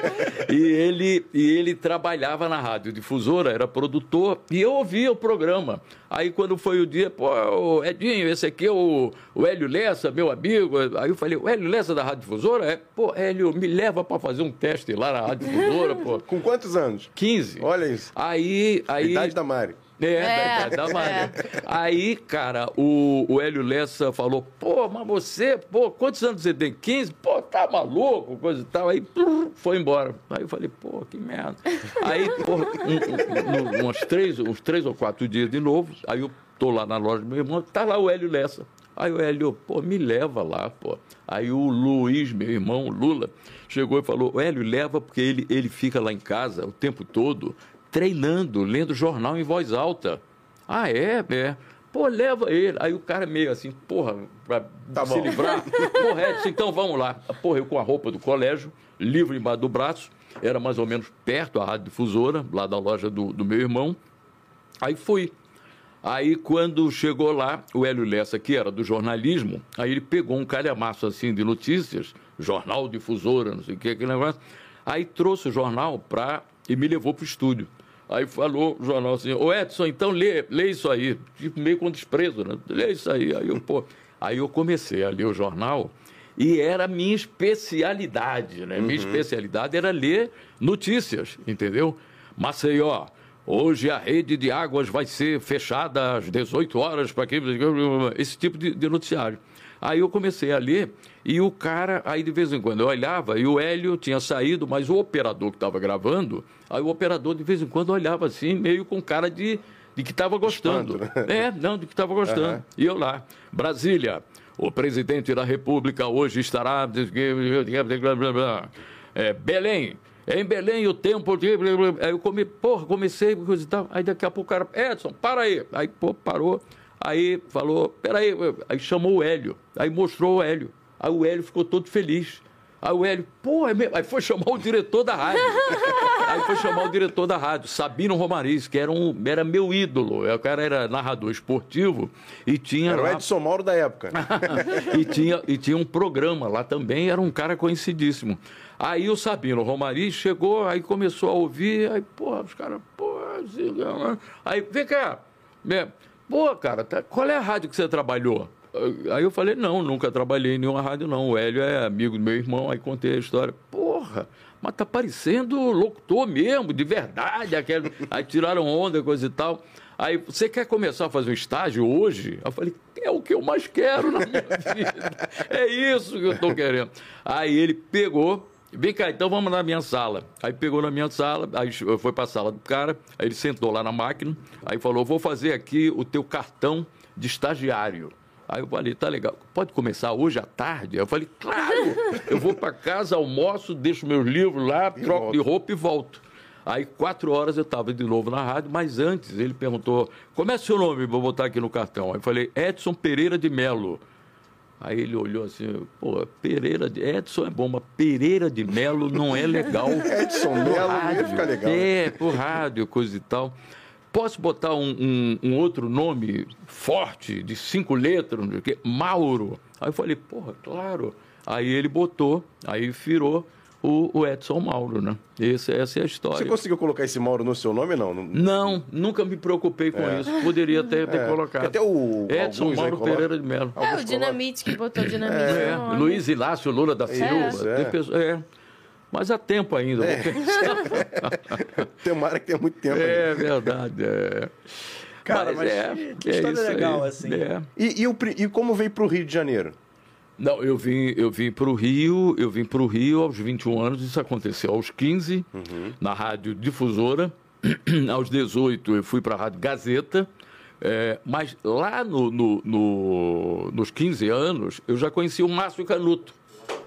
E ele, e ele trabalhava na rádio difusora, era produtor, e eu ouvia o programa. Aí quando foi o dia, pô, Edinho, esse aqui é o, o Hélio Lessa, meu amigo. Aí eu falei, o Hélio Lessa da Rádio Difusora? É, pô, Hélio, me leva para fazer um teste lá na Rádio Difusora, pô. Com quantos anos? 15. Olha isso. Aí. aí... Idade da Mari. É, é, da, da Mari. É. Aí, cara, o, o Hélio Lessa falou, pô, mas você, pô, quantos anos você tem? 15? Pô, tá maluco, coisa e tal. Aí, foi embora. Aí eu falei, pô, que merda. Aí, pô, um, um, uns, três, uns três ou quatro dias de novo, aí eu tô lá na loja do meu irmão, tá lá o Hélio Lessa. Aí o Hélio, pô, me leva lá, pô. Aí o Luiz, meu irmão, Lula, chegou e falou, Hélio, leva porque ele, ele fica lá em casa o tempo todo treinando, lendo jornal em voz alta. Ah, é? É. Pô, leva ele. Aí o cara meio assim, porra, pra tá se bom. livrar. Porra, Edson, então vamos lá. Porra, eu com a roupa do colégio, livro embaixo do braço, era mais ou menos perto a rádio difusora, lá da loja do, do meu irmão. Aí fui. Aí, quando chegou lá, o Hélio Lessa, que era do jornalismo, aí ele pegou um calhamaço assim de notícias, jornal difusora, não sei o que, aquele negócio. Aí trouxe o jornal pra, e me levou para o estúdio. Aí falou o jornal assim, ô Edson, então lê, lê isso aí. Tipo, meio com desprezo, né? Lê isso aí. Aí eu, pô, aí eu comecei a ler o jornal E era minha especialidade, né? Minha especialidade era ler notícias, entendeu? Maceió, hoje a rede de águas vai ser fechada às 18 horas para que esse tipo de, de noticiário. Aí eu comecei a ler e o cara, aí de vez em quando eu olhava e o Hélio tinha saído, mas o operador que estava gravando, aí o operador de vez em quando olhava assim, meio com cara de, de que estava gostando. Espanto, né? É, não, de que estava gostando. Aham. E eu lá, Brasília, o presidente da República hoje estará. É, Belém. Em Belém, o tempo de. Aí eu come, porra, comecei, coisa e tal. Aí daqui a pouco o cara, Edson, para aí. Aí, pô, parou. Aí falou, peraí. Aí chamou o Hélio. Aí mostrou o Hélio. Aí o Hélio ficou todo feliz. Aí o Hélio, pô, é mesmo? Aí foi chamar o diretor da rádio. Aí foi chamar o diretor da rádio, Sabino Romariz, que era, um, era meu ídolo. O cara era narrador esportivo e tinha. Era o lá- Edson Mauro da época. e, tinha, e tinha um programa lá também, era um cara conhecidíssimo. Aí o Sabino Romariz chegou, aí começou a ouvir, aí, pô, os caras, pô, assim, né? aí, vem cá, né? Pô, cara, tá- qual é a rádio que você trabalhou? Aí eu falei, não, nunca trabalhei em nenhuma rádio, não. O Hélio é amigo do meu irmão, aí contei a história. Porra, mas tá parecendo locutor mesmo, de verdade. Aquele... Aí tiraram onda, coisa e tal. Aí, você quer começar a fazer um estágio hoje? Eu falei, é o que eu mais quero na minha vida. É isso que eu estou querendo. Aí ele pegou, vem cá, então vamos na minha sala. Aí pegou na minha sala, aí foi para a sala do cara, aí ele sentou lá na máquina, aí falou, vou fazer aqui o teu cartão de estagiário. Aí eu falei, tá legal, pode começar hoje à tarde? Eu falei, claro, eu vou para casa, almoço, deixo meus livros lá, troco de roupa e volto. Aí, quatro horas eu estava de novo na rádio, mas antes ele perguntou: como é seu nome? Vou botar aqui no cartão. Aí eu falei: Edson Pereira de Melo. Aí ele olhou assim: pô, Pereira de. Edson é bom, mas Pereira de Melo não é legal. Edson Melo não ia ficar legal. né? É, por rádio, coisa e tal. Posso botar um, um- um outro nome forte, de cinco letras, não sei o quê? Mauro. Aí eu falei, porra, claro. Aí ele botou, aí virou o, o Edson Mauro, né? Esse, essa é a história. Você conseguiu colocar esse Mauro no seu nome, não? Não- Não, nunca me preocupei com isso. Poderia ter, ter É, colocado. até o- Edson aí Mauro. Pereira de Melo. É, o Dinamite que botou Dinamite É, no. Luiz Inácio Lula da Silva. Isso, é. tem pessoa- é. Mas há tempo ainda. vou pensar. Tomara que tenha muito tempo. ainda. É verdade. É. Cara, mas que- que história isso aí. legal, assim. É. E, e o e como veio pro Rio de Janeiro? Não, eu vim, eu vim para o Rio, eu vim para o Rio aos 21 anos, isso aconteceu aos 15, na Rádio Difusora. aos 18 eu fui para a Rádio Gazeta. É, mas lá no, no- no- nos 15 anos, eu já conheci o Márcio Canuto.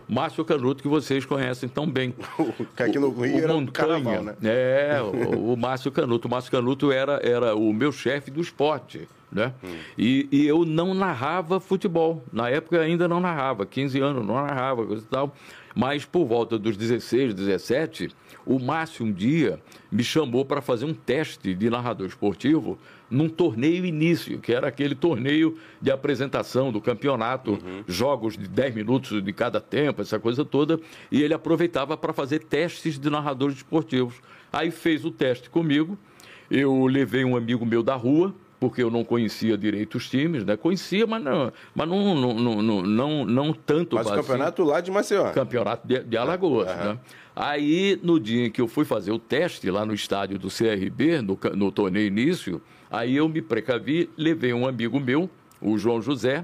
Márcio Canuto, que vocês conhecem tão bem. Que aqui no Rio era do carnaval, né? É, o, o Márcio Canuto. O Márcio Canuto era, era o meu chefe do esporte. Né? Hum. E, e eu não narrava futebol. Na época ainda não narrava, 15 anos, não narrava, coisa e tal. Mas por volta dos 16, 17, o Márcio um dia me chamou para fazer um teste de narrador esportivo num torneio início, que era aquele torneio de apresentação do campeonato, Uhum. jogos de 10 minutos de cada tempo, essa coisa toda, e ele aproveitava para fazer testes de narradores esportivos. Aí fez o teste comigo, eu levei um amigo meu da rua, porque eu não conhecia direito os times, né? Conhecia, mas não, mas não, não, não, não, não, não tanto Mas o assim. campeonato lá de Maceió. Campeonato de, de Alagoas, né? Aí, no dia em que eu fui fazer o teste lá no estádio do CRB, no, no torneio início, aí eu me precavi, levei um amigo meu, o João José.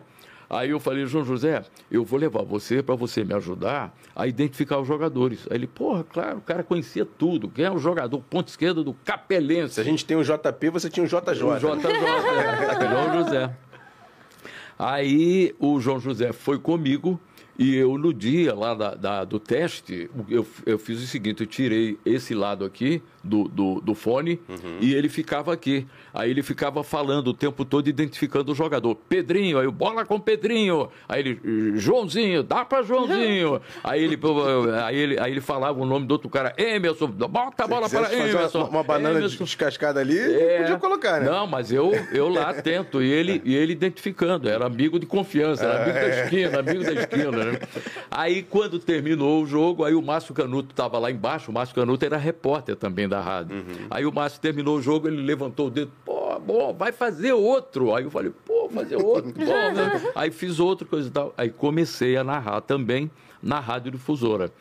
Aí eu falei, João José, eu vou levar você para você me ajudar a identificar os jogadores. Aí ele, porra, claro, o cara conhecia tudo. Quem é o jogador ponto esquerda do Capelense? Se a gente tem o JP, você tinha o JJ. O JJ, é, João José. Aí o João José foi comigo e eu, no dia lá da, da- do teste, eu, eu fiz o seguinte: eu tirei esse lado aqui do, do, do fone e ele ficava aqui. Aí ele ficava falando o tempo todo, identificando o jogador. Pedrinho, aí o bola com Pedrinho. Aí ele, Joãozinho, dá pra Joãozinho. aí, ele, aí, ele, aí ele falava o nome do outro cara, Emerson, bota a bola para Emerson. uma, uma banana Emerson. descascada ali, É. podia colocar, né? Não, mas eu, eu lá atento, e ele, e ele identificando, era amigo de confiança, era amigo da esquina, amigo da esquina, né? Aí, quando terminou o jogo, aí o Márcio Canuto estava lá embaixo, o Márcio Canuto era repórter também da rádio. Aí o Márcio terminou o jogo, ele levantou o dedo, pô, bom, vai fazer outro. Aí eu falei, pô, fazer outro. Bom, né? Aí fiz outra coisa e tal. Aí comecei a narrar também na Rádio Difusora.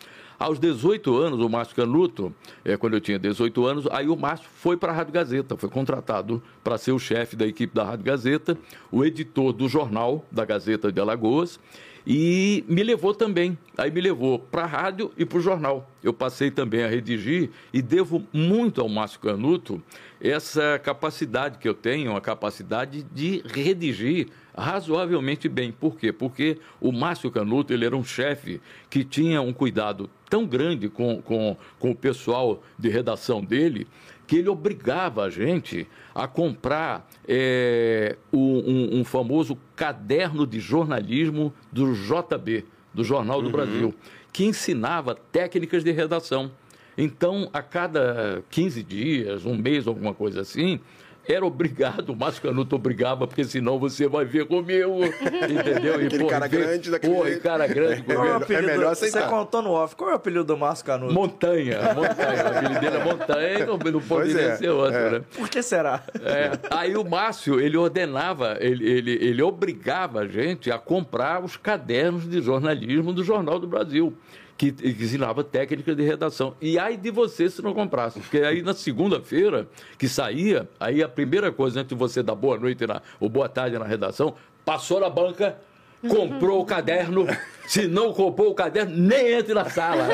Aos 18 anos, o Márcio Canuto, é, quando eu tinha 18 anos, aí o Márcio foi para a Rádio Gazeta, foi contratado para ser o chefe da equipe da Rádio Gazeta, o editor do jornal da Gazeta de Alagoas, e me levou também. Aí me levou para a rádio e para o jornal. Eu passei também a redigir e devo muito ao Márcio Canuto essa capacidade que eu tenho, a capacidade de redigir razoavelmente bem. Por quê? Porque o Márcio Canuto ele era um chefe que tinha um cuidado tão grande com, com, com o pessoal de redação dele que ele obrigava a gente a comprar é, um, um, famoso caderno de jornalismo do JB, do Jornal do uhum. Brasil, que ensinava técnicas de redação. Então, a cada 15 dias, um mês, alguma coisa assim, era obrigado, o Márcio Canuto obrigava, porque senão você vai ver comigo, entendeu? E, Aquele cara grande daquele Porra, cara grande é, é, apelido, é melhor aceitar. Você contou no off, qual é o apelido do Márcio Canuto? Montanha, Montanha, o apelido dele é Montanha, não, não poderia é, ser outro, é. né? Por que será? É, aí o Márcio, ele ordenava, ele, ele, ele obrigava a gente a comprar os cadernos de jornalismo do Jornal do Brasil que, ensinava técnica de redação. E aí de você se não comprasse. Porque aí na segunda-feira que saía, aí a primeira coisa antes de você dar boa noite na, ou boa tarde na redação, passou na banca, comprou o caderno. Se não comprou o caderno, nem entre na sala.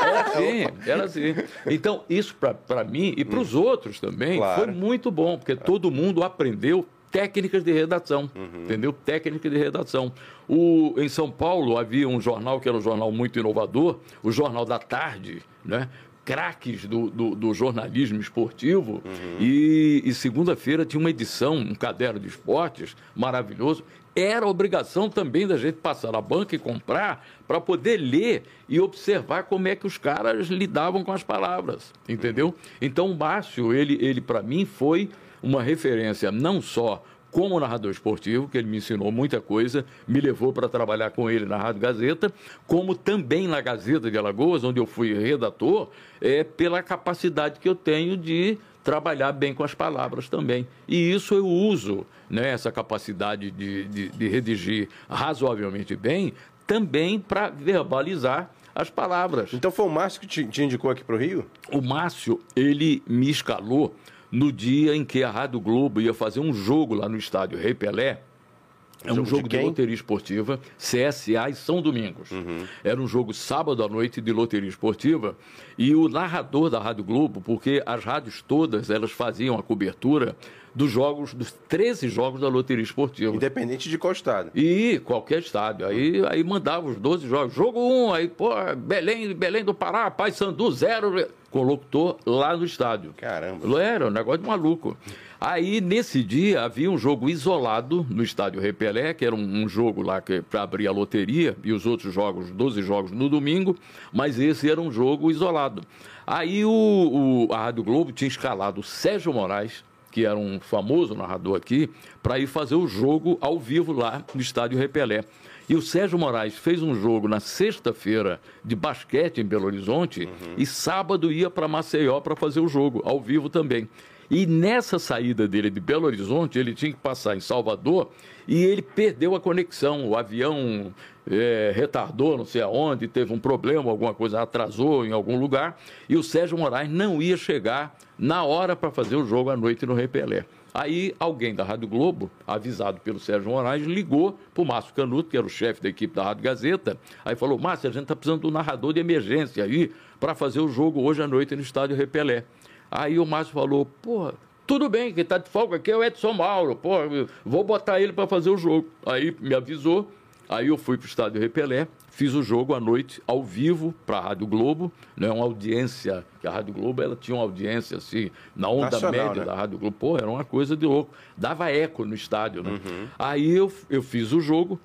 Era assim, era assim. Então, isso para mim e para os outros também claro. foi muito bom, porque todo mundo aprendeu técnicas de redação, uhum. entendeu? Técnica de redação. O, em São Paulo havia um jornal que era um jornal muito inovador, o Jornal da Tarde, né? craques do, do, do, jornalismo esportivo. Uhum. E, e segunda-feira tinha uma edição, um caderno de esportes maravilhoso. Era obrigação também da gente passar na banca e comprar para poder ler e observar como é que os caras lidavam com as palavras, entendeu? Uhum. Então o Márcio, ele, ele para mim foi uma referência não só como narrador esportivo, que ele me ensinou muita coisa, me levou para trabalhar com ele na Rádio Gazeta, como também na Gazeta de Alagoas, onde eu fui redator, é, pela capacidade que eu tenho de trabalhar bem com as palavras também. E isso eu uso, né, essa capacidade de, de, de redigir razoavelmente bem, também para verbalizar as palavras. Então foi o Márcio que te, te indicou aqui para o Rio? O Márcio, ele me escalou no dia em que a Rádio Globo ia fazer um jogo lá no estádio Rei Pelé. É um jogo, jogo de, de, loteria esportiva, CSA e São Domingos. Uhum. Era um jogo sábado à noite de loteria esportiva. E o narrador da Rádio Globo, porque as rádios todas elas faziam a cobertura dos jogos, dos 13 jogos da loteria esportiva. Independente de qual estado. E qualquer estádio. Aí, aí mandava os 12 jogos. Jogo 1, aí, pô, Belém, Belém do Pará, Pai Sandu, zero locutor lá no estádio. Caramba. Era um negócio de maluco. Aí, nesse dia, havia um jogo isolado no estádio Repelé, que era um, um jogo lá para abrir a loteria, e os outros jogos, 12 jogos no domingo, mas esse era um jogo isolado. Aí o, o a Rádio Globo tinha escalado o Sérgio Moraes, que era um famoso narrador aqui, para ir fazer o jogo ao vivo lá no estádio Repelé. E o Sérgio Moraes fez um jogo na sexta-feira de basquete em Belo Horizonte uhum. e sábado ia para Maceió para fazer o jogo, ao vivo também. E nessa saída dele de Belo Horizonte, ele tinha que passar em Salvador e ele perdeu a conexão. O avião é, retardou, não sei aonde, teve um problema, alguma coisa atrasou em algum lugar. E o Sérgio Moraes não ia chegar na hora para fazer o jogo à noite no Rei Pelé. Aí alguém da Rádio Globo, avisado pelo Sérgio Moraes, ligou para o Márcio Canuto, que era o chefe da equipe da Rádio Gazeta, aí falou, Márcio, a gente está precisando um narrador de emergência aí para fazer o jogo hoje à noite no estádio Repelé. Aí o Márcio falou, porra, tudo bem, quem está de folga aqui é o Edson Mauro, porra, vou botar ele para fazer o jogo. Aí me avisou, aí eu fui para o estádio Repelé, Fiz o jogo à noite, ao vivo, para a Rádio Globo, né? uma audiência, que a Rádio Globo ela tinha uma audiência assim, na onda Nacional, média né? da Rádio Globo. Pô, era uma coisa de louco. Dava eco no estádio. Né? Uhum. Aí eu, eu fiz o jogo.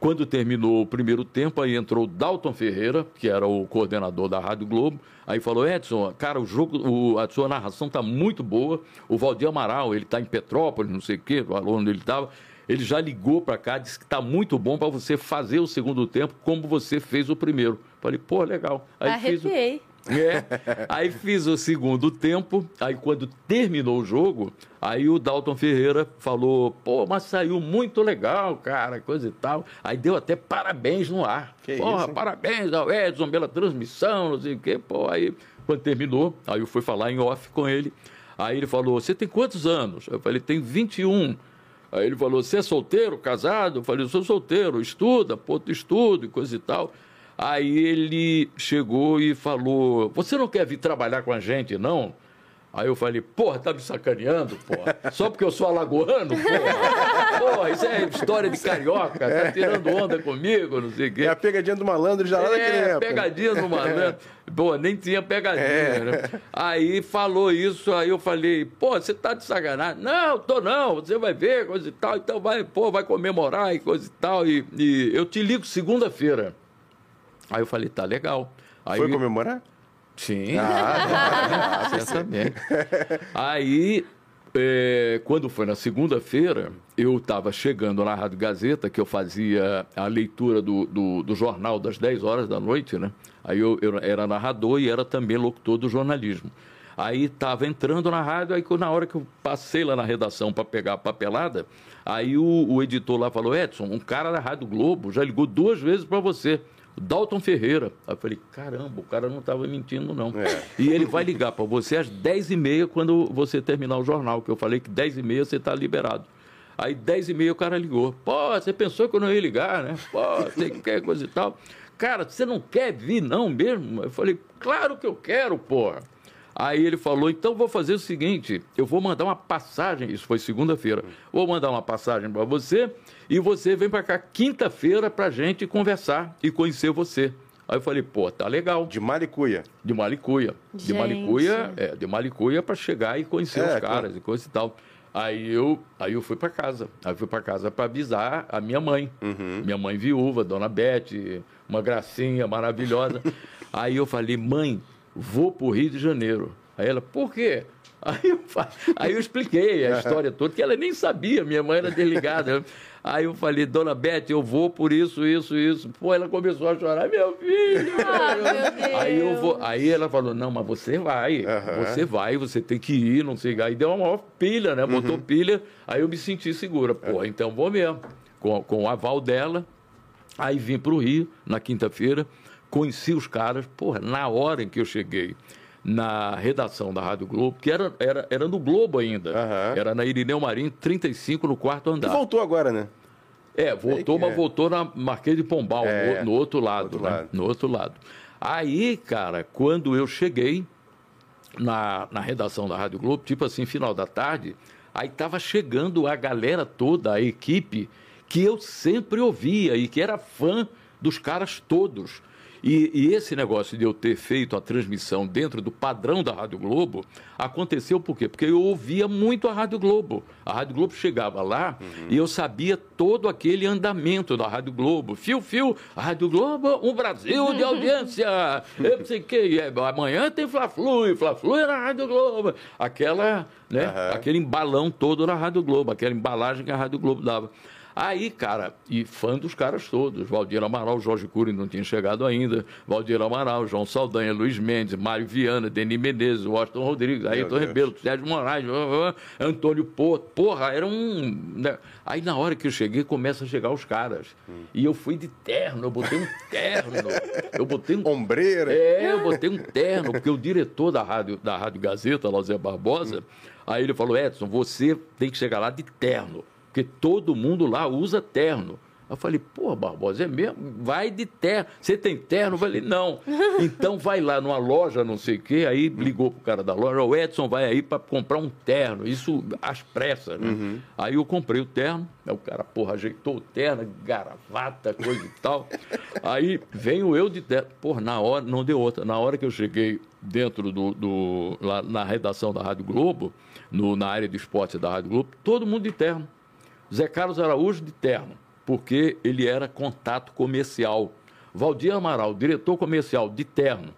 Quando terminou o primeiro tempo, aí entrou Dalton Ferreira, que era o coordenador da Rádio Globo. Aí falou, Edson, cara, o jogo, o, a sua narração está muito boa. O Valdir Amaral, ele está em Petrópolis, não sei o quê, aluno onde ele estava ele já ligou para cá, disse que está muito bom para você fazer o segundo tempo como você fez o primeiro. Falei, pô, legal. Aí Arrepiei. Fiz É. Aí fiz o segundo tempo, aí quando terminou o jogo, aí o Dalton Ferreira falou, pô, mas saiu muito legal, cara, coisa e tal. Aí deu até parabéns no ar. Que Porra, isso, parabéns ao Edson pela transmissão, não sei o quê. Pô, aí quando terminou, aí eu fui falar em off com ele. Aí ele falou, você tem quantos anos? Eu falei, tem 21. Aí ele falou, você é solteiro, casado? Eu falei, eu sou solteiro, estuda, tu estudo e coisa e tal. Aí ele chegou e falou, você não quer vir trabalhar com a gente, não? Aí eu falei, porra, tá me sacaneando, porra? Só porque eu sou alagoano, porra? Porra, isso é história de carioca, tá tirando onda comigo, não sei o quê. É a pegadinha do malandro já lá É, época. pegadinha no malandro. Pô, nem tinha pegadinha, É. né? Aí falou isso, aí eu falei, pô, você tá de sacanagem? Não, tô não, você vai ver, coisa e tal, então vai, pô, vai comemorar e coisa e tal. E, e eu te ligo segunda-feira. Aí eu falei, tá legal. Aí, Foi comemorar? Sim, Ah, certamente. Aí, é, quando foi na segunda-feira, eu estava chegando na Rádio Gazeta, que eu fazia a leitura do, do, do jornal das 10 horas da noite, né? Aí eu, eu era narrador e era também locutor do jornalismo. Aí estava entrando na rádio, aí na hora que eu passei lá na redação para pegar a papelada, aí o, o editor lá falou, Edson, um cara da Rádio Globo já ligou duas vezes para você. Dalton Ferreira. Aí eu falei, caramba, o cara não estava mentindo, não. É. E ele vai ligar para você às 10h30 quando você terminar o jornal, que eu falei que 10h30 você está liberado. Aí 10h30 o cara ligou. Pô, você pensou que eu não ia ligar, né? Pô, você quer coisa e tal. Cara, você não quer vir não mesmo? Eu falei, claro que eu quero, porra. Aí ele falou, então vou fazer o seguinte, eu vou mandar uma passagem, isso foi segunda-feira, vou mandar uma passagem para você e você vem para cá quinta-feira para gente conversar e conhecer você. Aí eu falei, pô, tá legal. De Maricuia. De Malicuia. De Gente. Malicuia, é, de Malicuia para chegar e conhecer É, os claro. caras e coisa e tal. Aí eu, aí eu fui para casa. Aí eu fui para casa para avisar a minha mãe. Uhum. Minha mãe viúva, dona Beth, uma gracinha maravilhosa. aí eu falei, mãe, vou pro Rio de Janeiro. Aí ela, por quê? Aí eu, aí eu expliquei a história toda, que ela nem sabia, minha mãe era desligada. Aí eu falei, dona Beth, eu vou por isso, isso, isso. Pô, ela começou a chorar, meu filho. Ah, meu Deus. Aí, eu vou, aí ela falou, não, mas você vai, você vai, você tem que ir, não sei. Aí deu uma maior pilha, né? Botou Uhum. pilha, aí eu me senti segura. Pô, então vou mesmo. Com, com o aval dela, aí vim para o Rio, na quinta-feira, conheci os caras, porra, na hora em que eu cheguei na redação da Rádio Globo, que era, era, era no Globo ainda, Aham. era na Irineu Marinho, 35, no quarto Que andar. voltou agora, né? É, voltou, que mas é. voltou na Marquês de Pombal, É, no, no outro lado, outro né? lado. No outro lado. Aí, cara, quando eu cheguei na, na redação da Rádio Globo, tipo assim, final da tarde, aí tava chegando a galera toda, a equipe, que eu sempre ouvia e que era fã dos caras todos. E, e esse negócio de eu ter feito a transmissão dentro do padrão da Rádio Globo aconteceu por quê? Porque eu ouvia muito a Rádio Globo. A Rádio Globo chegava lá e eu sabia todo aquele andamento da Rádio Globo. Fio, fio, a Rádio Globo, um Brasil de audiência. Eu não sei o quê. É, Amanhã tem Fla-Flu, e Fla-Flu é na Rádio Globo. Aquela, né? Aham. Aquele embalão todo na Rádio Globo, aquela embalagem que a Rádio Globo dava. Aí, cara, e fã dos caras todos, Valdir Amaral, Jorge Cury não tinha chegado ainda, Valdir Amaral, João Saldanha, Luiz Mendes, Mário Viana, Denis Menezes, Washington Rodrigues, Ayrton. Rebelo, Sérgio Moraes, Antônio Porto, porra, era um... né? Aí na hora que eu cheguei, começa a chegar os caras, e eu fui de terno, eu botei um terno, eu botei um Ombreira. é, eu botei um terno, porque o diretor da Rádio, da Rádio Gazeta, Lozé Barbosa, aí ele falou, Edson, você tem que chegar lá de terno, porque todo mundo lá usa terno. Eu falei, pô, Barbosa, é mesmo? Vai de terno. Você tem terno? Eu falei, não. Então vai lá numa loja, não sei o quê, aí ligou pro cara da loja, o Edson vai aí para comprar um terno. Isso às pressas, né? Aí eu comprei o terno, aí o cara, porra, ajeitou o terno, gravata, coisa e tal. Aí venho eu de terno. Porra, na hora, não deu outra. Na hora que eu cheguei dentro do. do lá na redação da Rádio Globo, no, na área de esporte da Rádio Globo, todo mundo de terno. Zé Carlos Araújo de terno, porque ele era contato comercial. Valdir Amaral, diretor comercial de terno.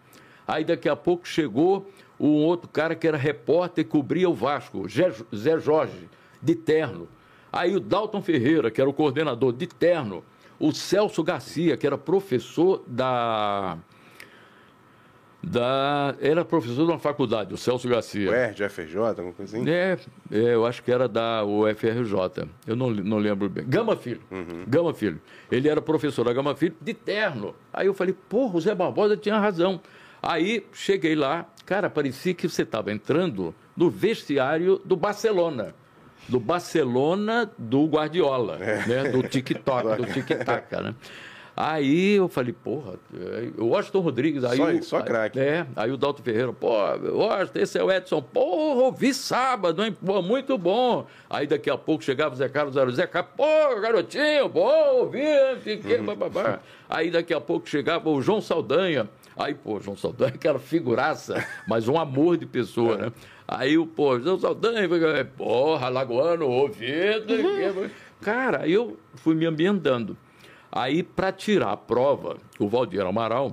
Aí daqui a pouco chegou um outro cara que era repórter e cobria o Vasco, Zé Jorge, de terno. Aí o Dalton Ferreira, que era o coordenador de terno. O Celso Garcia, que era professor da da. Era professor de uma faculdade, o Celso Garcia. O ERJ, FRJ, alguma coisa assim? É, é, eu acho que era da UFRJ. Eu não, não lembro bem. Gama Filho. Gama Filho. Ele era professor da Gama Filho de terno. Aí eu falei, porra, o Zé Barbosa tinha razão. Aí cheguei lá, cara, parecia que você estava entrando no vestiário do Barcelona. Do Barcelona do Guardiola, né? Do TikTok, do tic-tac, né? Aí eu falei, porra, é, o Washington Rodrigues, aí. Só o- só craque. É, aí o Dalton Ferreira, pô, Washington, esse é o Edson, porra, ouvi sábado, hein? Pô, muito bom. Aí daqui a pouco chegava o Zé Carlos, era o Zé Carlos, pô, garotinho, pô, ouvi, quê, bababá. Aí daqui a pouco chegava o João Saldanha. Aí, pô, João Saldanha, aquela figuraça, mas um amor de pessoa, né? Aí o, pô, João Saldanha, porra, Lagoano, ouvido. Cara, aí eu fui me ambientando. Aí, para tirar a prova, o Valdir Amaral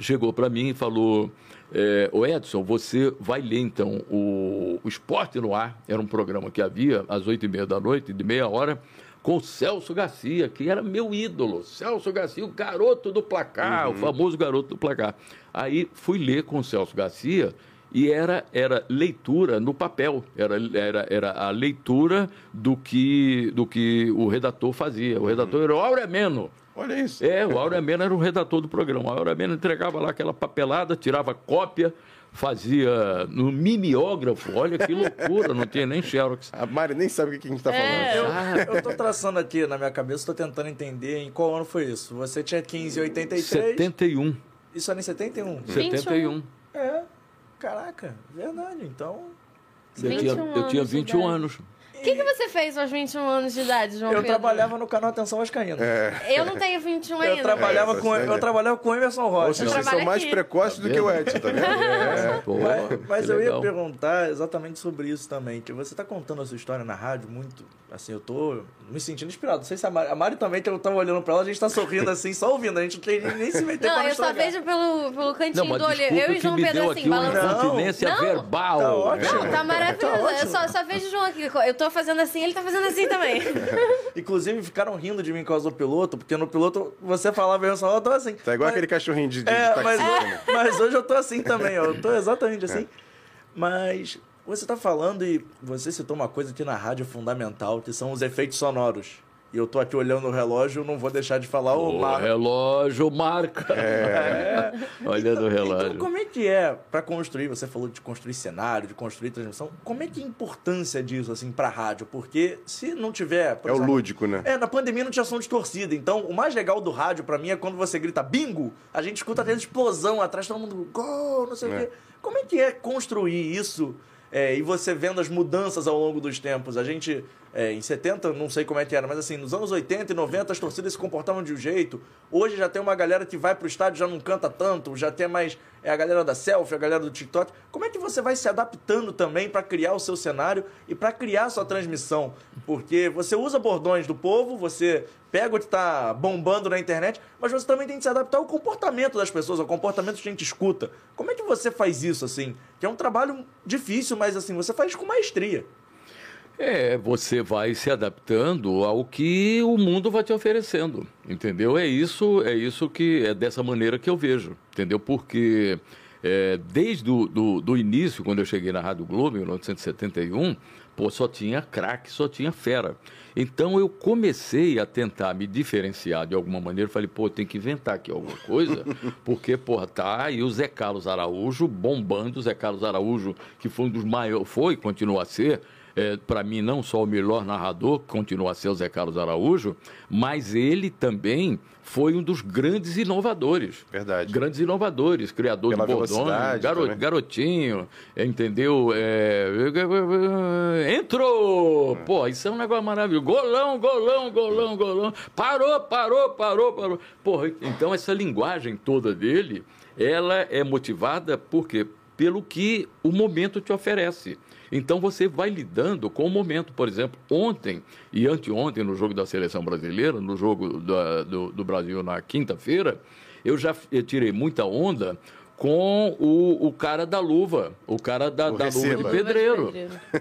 chegou para mim e falou: é, Ô Edson, você vai ler então o, o Esporte no Ar, era um programa que havia às oito e meia da noite, de meia hora, com o Celso Garcia, que era meu ídolo. Celso Garcia, o garoto do placar, o famoso garoto do placar. Aí fui ler com o Celso Garcia e era, era leitura no papel, era, era, era a leitura do que, do que o redator fazia. O redator era o Auremeno. Olha isso. É, o Auremeno era o redator do programa. O Auremeno entregava lá aquela papelada, tirava cópia, fazia no mimeógrafo. Olha que loucura, não tinha nem xerox. A Mari nem sabe o que a gente tá É. falando. Eu, eu tô traçando aqui na minha cabeça, tô tentando entender em qual ano foi isso. Você tinha 15 em 83. 71. Isso era em 71? 71. É. Caraca, verdade. Então. Eu tinha, 21 eu tinha anos de 21 idade. anos. O que, que você fez aos 21 anos de idade, João Eu Pedro? trabalhava no canal Atenção Vascaína. Eu não tenho 21 Eu ainda. trabalhava, É, com, você eu trabalhava com o Emerson Ou Rocha. seja, vocês são mais aqui. precoces do que o Edson, tá vendo? É, pô, Mas, mas eu ia perguntar exatamente sobre isso também. Que você tá contando a sua história na rádio muito. Assim, eu tô me sentindo inspirado. Não sei se a Mari, a Mari também, que eu tava olhando pra ela, a gente tá sorrindo assim, só ouvindo. A gente não tem nem se meter Não, pra não eu só vejo pelo, pelo cantinho Não, do olho. Eu e que João Pedro assim, balançando. incontinência Não. verbal. Tá ótimo. Não, tá maravilhoso. Tá eu só, só vejo o João aqui. Eu tô fazendo assim, ele tá fazendo assim também. Inclusive, ficaram rindo de mim por causa do piloto, porque no piloto você falava e eu só eu tô assim. Tá igual Mas- aquele cachorrinho de, de É, mas, né? mas hoje eu tô assim também, ó. Eu tô exatamente assim. É. Mas você tá falando e você citou uma coisa aqui na rádio fundamental, que são os efeitos sonoros. E eu tô aqui olhando o relógio, não vou deixar de falar o O Mar... relógio marca. É. Olha do relógio. Então, como é que é pra construir? Você falou de construir cenário, de construir transmissão. Como é que é a importância disso, assim, pra rádio? Porque se não tiver. por É o exemplo, lúdico, né? É, na pandemia não tinha som de torcida. Então, o mais legal do rádio, pra mim, é quando você grita bingo, a gente escuta aquela explosão atrás, todo mundo, gol, não sei o É. quê. Como é que é construir isso? É, e você vendo as mudanças ao longo dos tempos. A gente, é, em 70, não sei como é que era, mas assim, nos anos 80 e 90 as torcidas se comportavam de um jeito. Hoje já tem uma galera que vai pro estádio já não canta tanto, já tem mais é, a galera da selfie, a galera do TikTok. Como é que você vai se adaptando também para criar o seu cenário e para criar a sua transmissão? Porque você usa bordões do povo, você pega o que tá bombando na internet, mas você também tem que se adaptar ao comportamento das pessoas, ao comportamento que a gente escuta. Como é que você faz isso, assim? Que é um trabalho difícil, mas assim, você faz com maestria. É, você vai se adaptando ao que o mundo vai te oferecendo, entendeu? É isso, é isso que é dessa maneira que eu vejo, entendeu? Porque é, desde o do, do início, quando eu cheguei na Rádio Globo, em 1971, pô, só tinha craque, só tinha fera. Então eu comecei a tentar me diferenciar de alguma maneira. Falei, pô, tem que inventar aqui alguma coisa, porque, porra, tá aí o Zé Carlos Araújo bombando. O Zé Carlos Araújo, que foi um dos maiores, foi continua a ser, é, para mim, não só o melhor narrador, que continua a ser o Zé Carlos Araújo, mas ele também foi um dos grandes inovadores. Verdade. Grandes inovadores, criador Pela de bordões, garo- também. garotinho, entendeu? É, Entrou! Pô, isso é um negócio maravilhoso. Golão, golão, golão, golão. Parou, parou, parou, parou. Porra, então essa linguagem toda dele, ela é motivada por quê? Pelo que o momento te oferece. Então você vai lidando com o momento. Por exemplo, ontem e anteontem, no jogo da seleção brasileira, no jogo do, do Brasil na quinta-feira, eu já eu tirei muita onda com o, o cara da luva, o cara da, O da luva de pedreiro.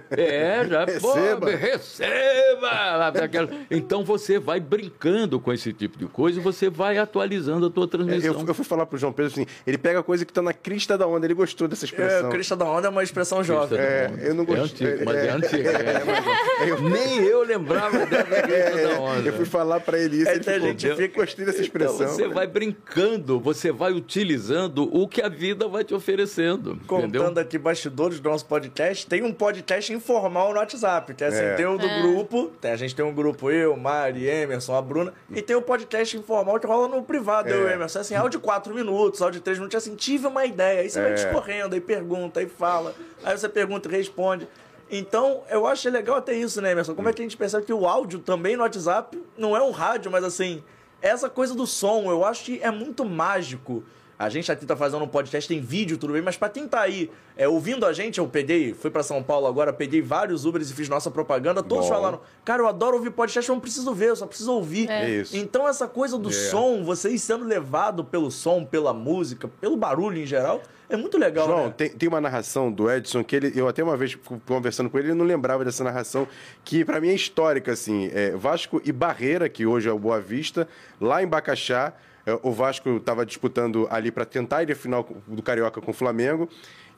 É, já Receba. pô, receba! Aquela- Então você vai brincando com esse tipo de coisa e você vai atualizando a tua É, transmissão. Eu, eu fui falar pro João Pedro assim, ele pega coisa que tá na crista da onda, ele gostou dessa É, expressão. crista da onda é uma expressão jovem. É, eu não É gostei. antigo, mas é, É, antigo. é. Nem eu lembrava dessa crista da onda. Eu fui falar pra ele isso, É, ele tem ficou, gente eu fica- gostei dessa expressão. Então você vai brincando, você vai utilizando o que a vida vai te oferecendo. entendeu? Contando aqui bastidores do nosso podcast, tem um podcast informal no WhatsApp, que é assim, É. tem o do É. grupo, tem, a gente tem um grupo eu, Mari, Emerson, a Bruna, e tem o podcast informal que rola no privado, eu e o Emerson, assim, áudio de 4 minutos, áudio de 3 minutos, assim, tive uma ideia, aí você vai É. discorrendo, aí pergunta, aí fala, aí você pergunta e responde. Então, eu acho legal até isso, né, Emerson? Como é que a gente percebe que o áudio também no WhatsApp não é um rádio, mas assim, essa coisa do som, eu acho que é muito mágico. A gente aqui tá fazendo um podcast, tem vídeo, tudo bem, mas pra quem tá aí é, ouvindo a gente, eu peguei, fui pra São Paulo agora, peguei vários Ubers e fiz nossa propaganda, todos Bom. falaram, cara, eu adoro ouvir podcast, eu não preciso ver, eu só preciso ouvir. É isso. Então essa coisa do som, vocês sendo levado pelo som, pela música, pelo barulho em geral, é muito legal, João, né? tem, tem uma narração do Edson que ele, eu até uma vez conversando com ele, ele não lembrava dessa narração, que pra mim é histórica, assim. É Vasco e Barreira, que hoje é o Boa Vista, lá em Bacaxá. É, O Vasco estava disputando ali para tentar ir à final do Carioca com o Flamengo.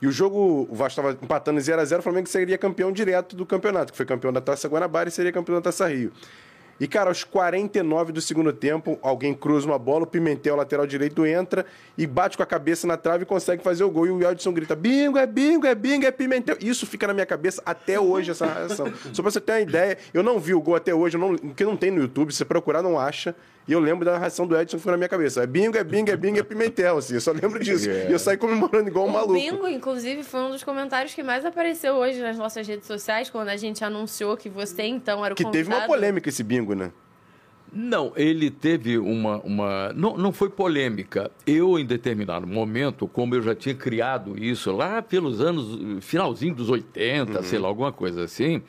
E o jogo, o Vasco estava empatando em 0 a 0 o Flamengo seria campeão direto do campeonato, que foi campeão da Taça Guanabara e seria campeão da Taça Rio. E, cara, aos 49 do segundo tempo, alguém cruza uma bola, o Pimentel, lateral direito, entra e bate com a cabeça na trave e consegue fazer o gol. E o Edson grita: bingo, é bingo, é bingo, é Pimentel. Isso fica na minha cabeça até hoje, essa narração. Só pra você ter uma ideia, eu não vi o gol até hoje, não, porque não tem no YouTube, se você procurar, não acha. E eu lembro da narração do Edson que foi na minha cabeça. É bingo, é bingo, é bingo, é Pimentel, assim. Eu só lembro disso. E eu saí comemorando igual um O maluco. bingo, inclusive, foi um dos comentários que mais apareceu hoje nas nossas redes sociais, quando a gente anunciou que você, então, era o Que teve uma convidado. polêmica esse bingo, né? Não, ele teve uma. uma não, não foi polêmica. Eu, em determinado momento, como eu já tinha criado isso lá pelos anos. finalzinho dos 80, sei lá, alguma coisa assim.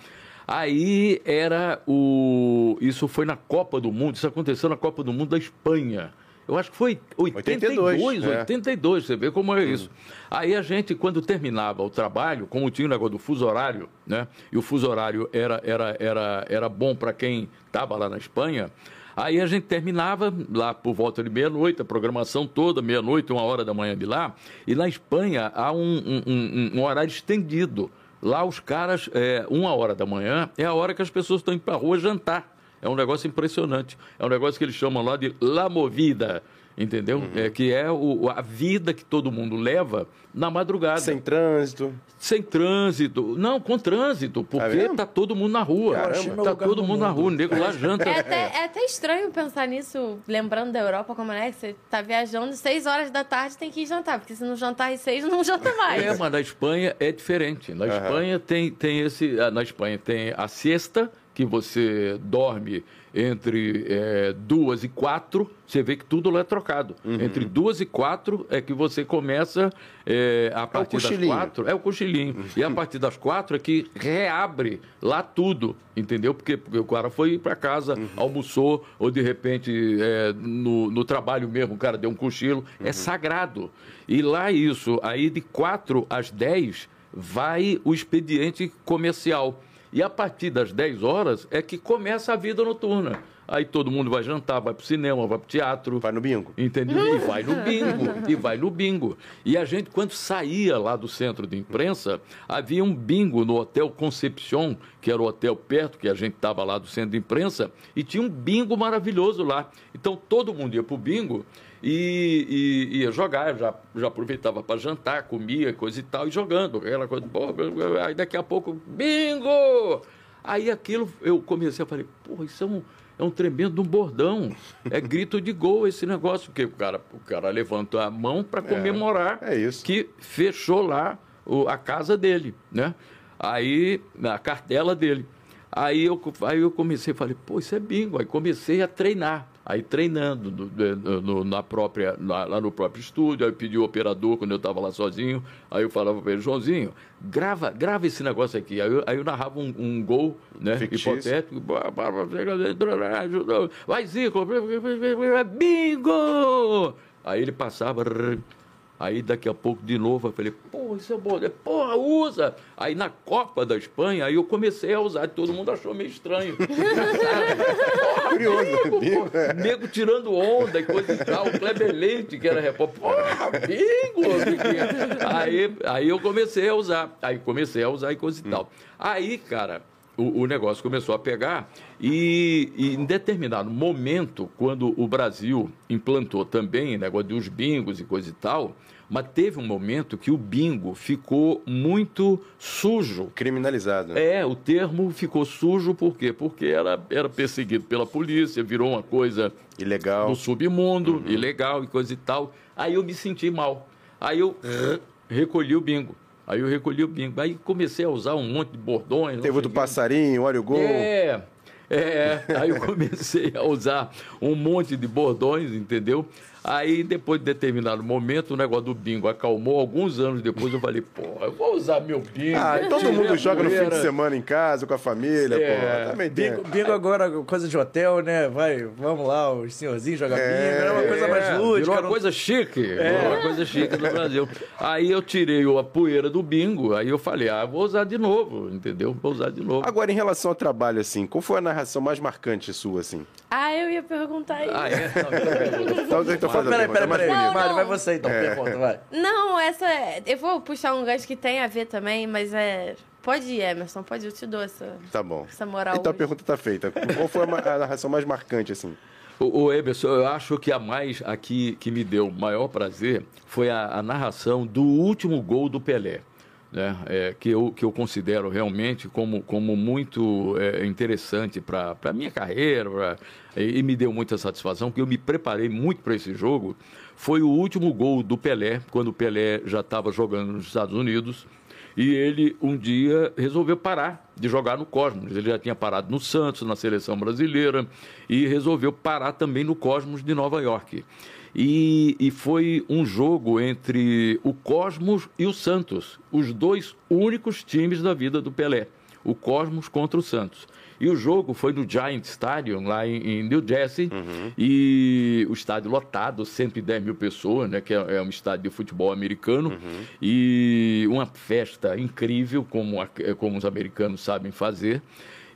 Aí era o. Isso foi na Copa do Mundo, isso aconteceu na Copa do Mundo da Espanha. Eu acho que foi 82, 82, é. 82, você vê como é isso. Aí a gente, quando terminava o trabalho, como tinha o negócio do fuso horário, né? E o fuso horário era, era, era, era bom para quem estava lá na Espanha. Aí a gente terminava lá por volta de meia-noite, a programação toda, meia-noite, uma hora da manhã de lá. E na Espanha há um, um- um- um horário estendido. Lá os caras, é, uma hora da manhã, é a hora que as pessoas estão indo para a rua jantar. É um negócio impressionante. É um negócio que eles chamam lá de La Movida, entendeu? É, que é o- a vida que todo mundo leva na madrugada. Sem trânsito. Sem trânsito. Não, com trânsito, porque mesmo? tá todo mundo na rua. Meu Tá todo no mundo na mundo. rua, o nego lá janta. É até, é até estranho pensar nisso, lembrando da Europa, como é que você tá viajando, seis horas da tarde tem que ir jantar, porque se não jantar às seis, não janta mais. É, mas na Espanha é diferente. Na Espanha tem, tem esse. ah, Na Espanha tem a siesta, que você dorme entre eh, duas e quatro, você vê que tudo lá é trocado. Uhum. Entre duas e quatro é que você começa eh, a partir das cochilinho. quatro. É o cochilinho. E a partir das quatro é que reabre lá tudo, entendeu? Porque, porque o cara foi para casa, Uhum. almoçou, ou de repente eh, no, no trabalho mesmo o cara deu um cochilo. É sagrado. E lá isso, aí de quatro às dez vai o expediente comercial. E a partir das 10 horas é que começa a vida noturna. Aí todo mundo vai jantar, vai pro cinema, vai pro teatro. Vai no bingo. Entendeu? E vai no bingo. E vai no bingo. E a gente, quando saía lá do centro de imprensa, havia um bingo no Hotel Concepción, que era o hotel perto, que a gente estava lá do centro de imprensa, e tinha um bingo maravilhoso lá. Então todo mundo ia pro bingo e, e ia jogar, já, já aproveitava para jantar, comia, coisa e tal, e jogando. Aquela coisa, pô, aí daqui a pouco, bingo! Aí aquilo eu comecei a falar, pô, isso é um, é um tremendo um bordão. É grito de gol esse negócio, porque o cara, o cara levanta a mão para comemorar é isso. que fechou lá o- a casa dele, né? Aí, a cartela dele. Aí eu, aí eu comecei, falei, pô, isso é bingo. Aí comecei a treinar. Aí treinando no- no- na própria, lá, lá no próprio estúdio, aí eu pedi o operador quando eu estava lá sozinho, aí eu falava para ele, Joãozinho, grava, grava esse negócio aqui. Aí eu, aí eu narrava um, um gol, né, Fictício. hipotético, vai Zico, bingo! Aí ele passava, Aí daqui a pouco de novo eu falei, pô, isso é bom. Porra, usa! Aí na Copa da Espanha, aí eu comecei a usar, todo mundo achou meio estranho. Curioso. Bingo, pô. Nego tirando onda e coisa e tal. O Kleber Leite, que era repórter, porra, bingo! Aí, aí eu comecei a usar. Aí comecei a usar e coisa e tal. Aí, cara, o, o negócio começou a pegar e, e em determinado momento, quando o Brasil implantou também negócio dos bingos e coisa e tal, mas teve um momento que o bingo ficou muito sujo. Criminalizado. né? É, o termo ficou sujo por quê? Porque era, era perseguido pela polícia, virou uma coisa Ilegal. do submundo, ilegal e coisa e tal. Aí eu me senti mal. Aí eu recolhi o bingo. Aí eu recolhi o bingo. Aí comecei a usar um monte de bordões. Teve o do passarinho, olha o gol. É, é. Aí eu comecei a usar um monte de bordões, entendeu? Aí, depois de determinado momento, o negócio do bingo acalmou. Alguns anos depois, eu falei, pô, eu vou usar meu bingo. Ah, todo mundo a joga no fim de poeira. semana em casa, com a família, É, pô. Também. Bingo, bingo agora, coisa de hotel, né? Vai, vamos lá, os senhorzinhos jogam bingo, é uma coisa mais É, lúdica. Virou uma coisa chique. Virou uma coisa chique no Brasil. Aí eu tirei a poeira do bingo, aí eu falei, ah, vou usar de novo, entendeu? Vou usar de novo. Agora, em relação ao trabalho, assim, qual foi a narração mais marcante sua, assim? Ah, eu ia perguntar isso. Ah, é? Não, então. Então, faz a Peraí, pergunta, peraí, é peraí. bonito. Não, Mário, não. vai você então, pergunta, vai. Não, essa. é- Eu vou puxar um gancho que tem a ver também, mas é. Pode ir, Emerson, pode ir, eu te dou essa, Tá bom. essa moral. Então a hoje. pergunta tá feita. Qual foi a, a narração mais marcante, assim? O, o Emerson, eu acho que a mais aqui que me deu maior prazer foi a, a narração do último gol do Pelé. Né? É, que, eu, que eu considero realmente como, como muito é, interessante para a minha carreira pra- e, e me deu muita satisfação, porque eu me preparei muito para esse jogo. Foi o último gol do Pelé, quando o Pelé já estava jogando nos Estados Unidos. E ele, um dia, resolveu parar de jogar no Cosmos. Ele já tinha parado no Santos, na seleção brasileira, e resolveu parar também no Cosmos de Nova York. E, e foi um jogo entre o Cosmos e o Santos, os dois únicos times da vida do Pelé. O Cosmos contra o Santos. E o jogo foi no Giant Stadium, lá em, New Jersey, e o estádio lotado, 110 mil pessoas, né, que é, é um estádio de futebol americano, e uma festa incrível, como, como os americanos sabem fazer.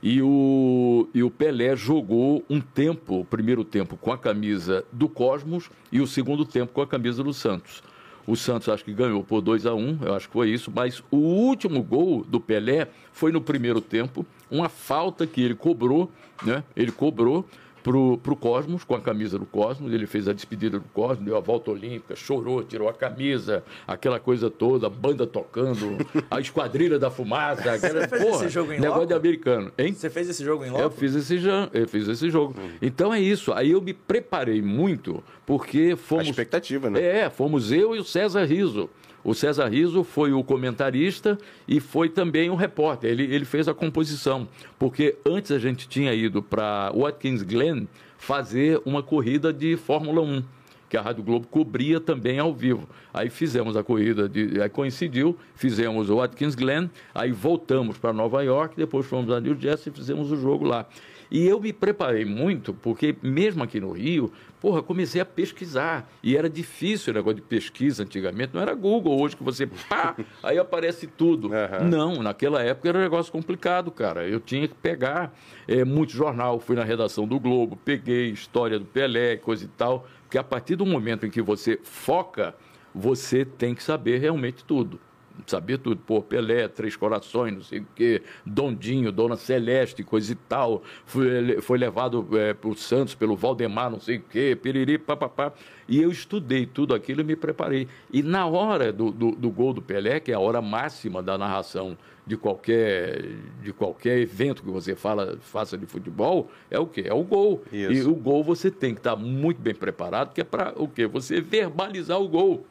E o, e o Pelé jogou um tempo, o primeiro tempo com a camisa do Cosmos e o segundo tempo com a camisa do Santos. O Santos acho que ganhou por 2 a 1 um, eu acho que foi isso, mas o último gol do Pelé foi no primeiro tempo, uma falta que ele cobrou, né? Ele cobrou pro, pro Cosmos, com a camisa do Cosmos, ele fez a despedida do Cosmos, deu a volta olímpica, chorou, tirou a camisa, aquela coisa toda, a banda tocando, a esquadrilha da fumaça, aquela, fez porra, esse jogo em negócio loco? de americano, hein? Você fez esse jogo em Eu loco? fiz esse, eu fiz esse jogo. Então é isso. Aí eu me preparei muito, porque A fomos. expectativa, né? É, fomos eu e o César Riso. O César Riso foi o comentarista e foi também o repórter. Ele, ele fez a composição, porque antes a gente tinha ido para Watkins Glen fazer uma corrida de Fórmula 1, que a Rádio Globo cobria também ao vivo. Aí fizemos a corrida, de, aí coincidiu, fizemos o Watkins Glen, aí voltamos para Nova York, depois fomos a New Jersey e fizemos o jogo lá. E eu me preparei muito, porque mesmo aqui no Rio, porra, comecei a pesquisar. E era difícil o negócio de pesquisa antigamente. Não era Google hoje que você, pá, aí aparece tudo. Aham. Não, naquela época era um negócio complicado, cara. Eu tinha que pegar eh, muito jornal, fui na redação do Globo, peguei história do Pelé, coisa e tal. Porque a partir do momento em que você foca, você tem que saber realmente tudo. Saber tudo, pô, Pelé, Três Corações, não sei o quê, Dondinho, Dona Celeste, coisa e tal. Foi, foi levado é, para o Santos pelo Valdemar, não sei o quê, piriri, papapá. E eu estudei tudo aquilo e me preparei. E na hora do, do, do gol do Pelé, que é a hora máxima da narração de qualquer, de qualquer evento que você fala, faça de futebol, é o quê? É o gol. Isso. E o gol você tem que estar muito bem preparado, que é para o quê? Você verbalizar o gol.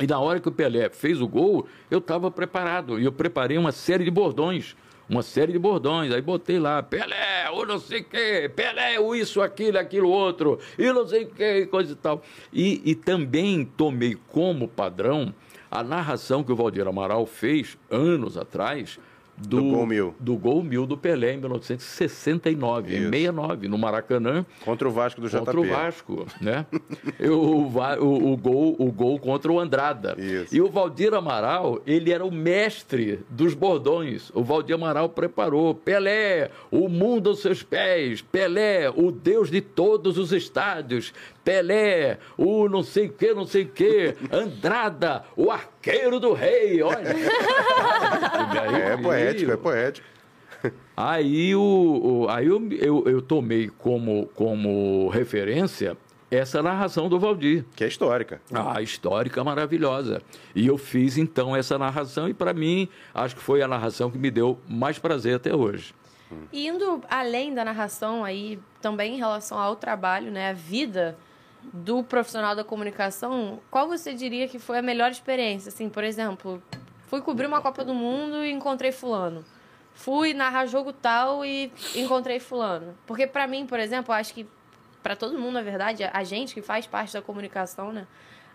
E na hora que o Pelé fez o gol, eu estava preparado. E eu preparei uma série de bordões. Uma série de bordões. Aí botei lá, Pelé, o não sei o quê, Pelé, o isso, aquilo, aquilo outro, e não sei o quê, coisa e tal. E, e também tomei como padrão a narração que o Valdir Amaral fez anos atrás do, Do Gol Mil. do Gol Mil do Pelé em 1969, em Isso. 69, no Maracanã, Contra o Vasco do JP. contra o Vasco, né? Eu- o, o gol, o gol contra o Andrada. Isso. E o Valdir Amaral, ele era o mestre dos bordões. O Valdir Amaral preparou Pelé, o mundo aos seus pés, Pelé, o Deus de todos os estádios, Pelé, o não sei o que, não sei o que, Andrada, o arqueiro do rei, olha. É poético, é poético. Aí, o, o- aí eu, eu, eu tomei como, como referência essa narração do Valdir. Que é histórica. Ah, histórica, maravilhosa. E eu fiz então essa narração e para mim acho que foi a narração que me deu mais prazer até hoje. E indo além da narração aí, também em relação ao trabalho, né, a vida do profissional da comunicação, qual você diria que foi a melhor experiência? Assim, por exemplo, fui cobrir uma Copa do Mundo e encontrei fulano. Fui narrar jogo tal e encontrei fulano. Porque pra mim, por exemplo, acho que pra todo mundo, na verdade, a gente que faz parte da comunicação, né?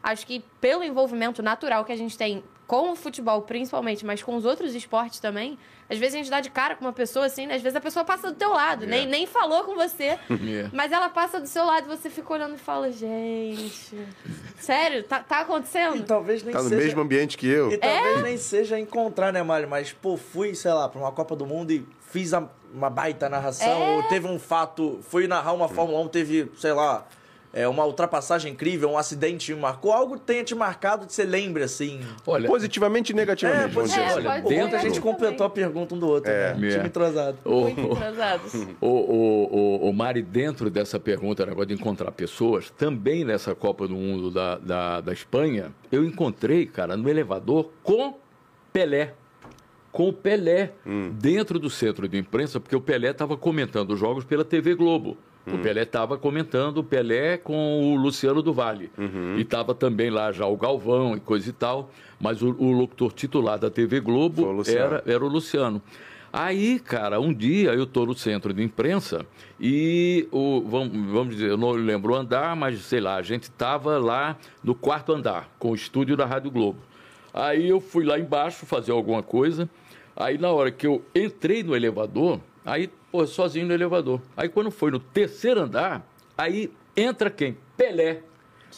Acho que pelo envolvimento natural que a gente tem com o futebol, principalmente, mas com os outros esportes também, às vezes a gente dá de cara com uma pessoa assim, né? Às vezes a pessoa passa do teu lado, nem, nem falou com você, É. mas ela passa do seu lado e você fica olhando e fala, gente, sério, tá, tá E acontecendo? talvez nem Tá no seja... mesmo ambiente que eu. E talvez nem seja encontrar, né, Mário? Mas, pô, fui, sei lá, pra uma Copa do Mundo e fiz a- uma baita narração. É. Ou teve um fato, fui narrar uma Fórmula 1, teve, sei lá, é, uma ultrapassagem incrível, um acidente me marcou. Algo tenha te marcado que você lembre, assim. Olha, Positivamente e negativamente, É, vamos dizer é, assim. olha, dentro- a gente também. completou a pergunta um do outro, É. né? É. Time entrosado. o, Muito entrosados. o, o, o, o Mari, dentro dessa pergunta, negócio de encontrar pessoas, também nessa Copa do Mundo da, da, da Espanha, eu encontrei, cara, no elevador com Pelé. Com o Pelé dentro do centro de imprensa, porque o Pelé estava comentando os jogos pela TV Globo. O Pelé estava comentando o Pelé com o Luciano do Vale. E estava também lá já o Galvão e coisa e tal. Mas o, o locutor titular da TV o Globo Luciano. era, era o Luciano. Aí, cara, um dia eu estou no centro de imprensa e o, vamos, vamos dizer, eu não lembro o andar, mas sei lá, a gente estava lá no quarto andar, com o estúdio da Rádio Globo. Aí eu fui lá embaixo fazer alguma coisa. Aí na hora que eu entrei no elevador, aí, pô, sozinho no elevador. Aí quando foi no terceiro andar, aí entra quem? Pelé.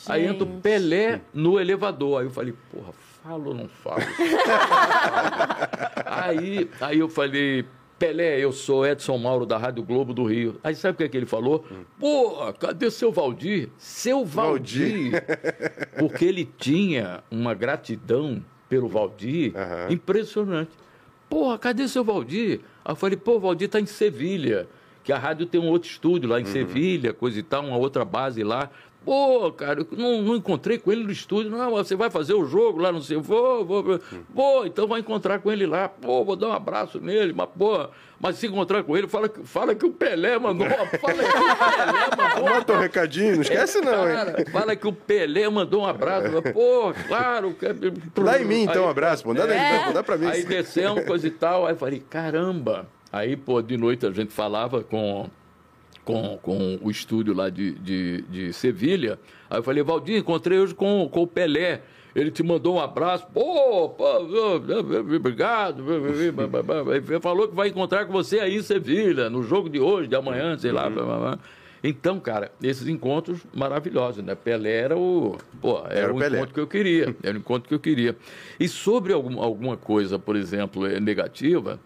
Aí entra o Gente. Pelé no elevador. Aí eu falei, porra, falo ou não falo? aí, aí eu falei, Pelé, eu sou Edson Mauro da Rádio Globo do Rio. Aí sabe o que, é que ele falou? Pô, cadê seu Valdir? Seu Valdir. Porque ele tinha uma gratidão pelo Valdir Aham. impressionante. Porra, cadê seu Valdir? Aí eu falei, pô, o Valdir tá em Sevilha, que a rádio tem um outro estúdio lá em Sevilha, coisa e tal, uma outra base lá. Pô, cara, eu não, não encontrei com ele no estúdio. Não, você vai fazer o jogo lá, não sei. Vou, vou, vou. Pô, então vai encontrar com ele lá. Pô, vou dar um abraço nele, mas, pô, mas se encontrar com ele, fala, que- fala que o Pelé mandou. Fala que o Pelé mandou Bota um recadinho, não esquece não, hein? Cara, fala que o Pelé mandou um abraço. Pô, claro. que- Dá em mim então um Aí- abraço, pô. Dá, É. dá, dá pra mim. Aí descemos, coisa e tal. Aí falei, caramba. Aí, pô, de noite a gente falava com, com, com o estúdio lá de, de, de Sevilha. Aí eu falei, Valdir, encontrei hoje com, com o Pelé. Ele te mandou um abraço. Pô, obrigado. Ele falou que vai encontrar com você aí em Sevilha, no jogo de hoje, de amanhã, sei lá. blá, blá, blá. Então, cara, esses encontros maravilhosos, né? Pelé era o. Pô, era, Era o Pelé. encontro que eu queria. Era o encontro que eu queria. E sobre algum, alguma coisa, por exemplo, negativa,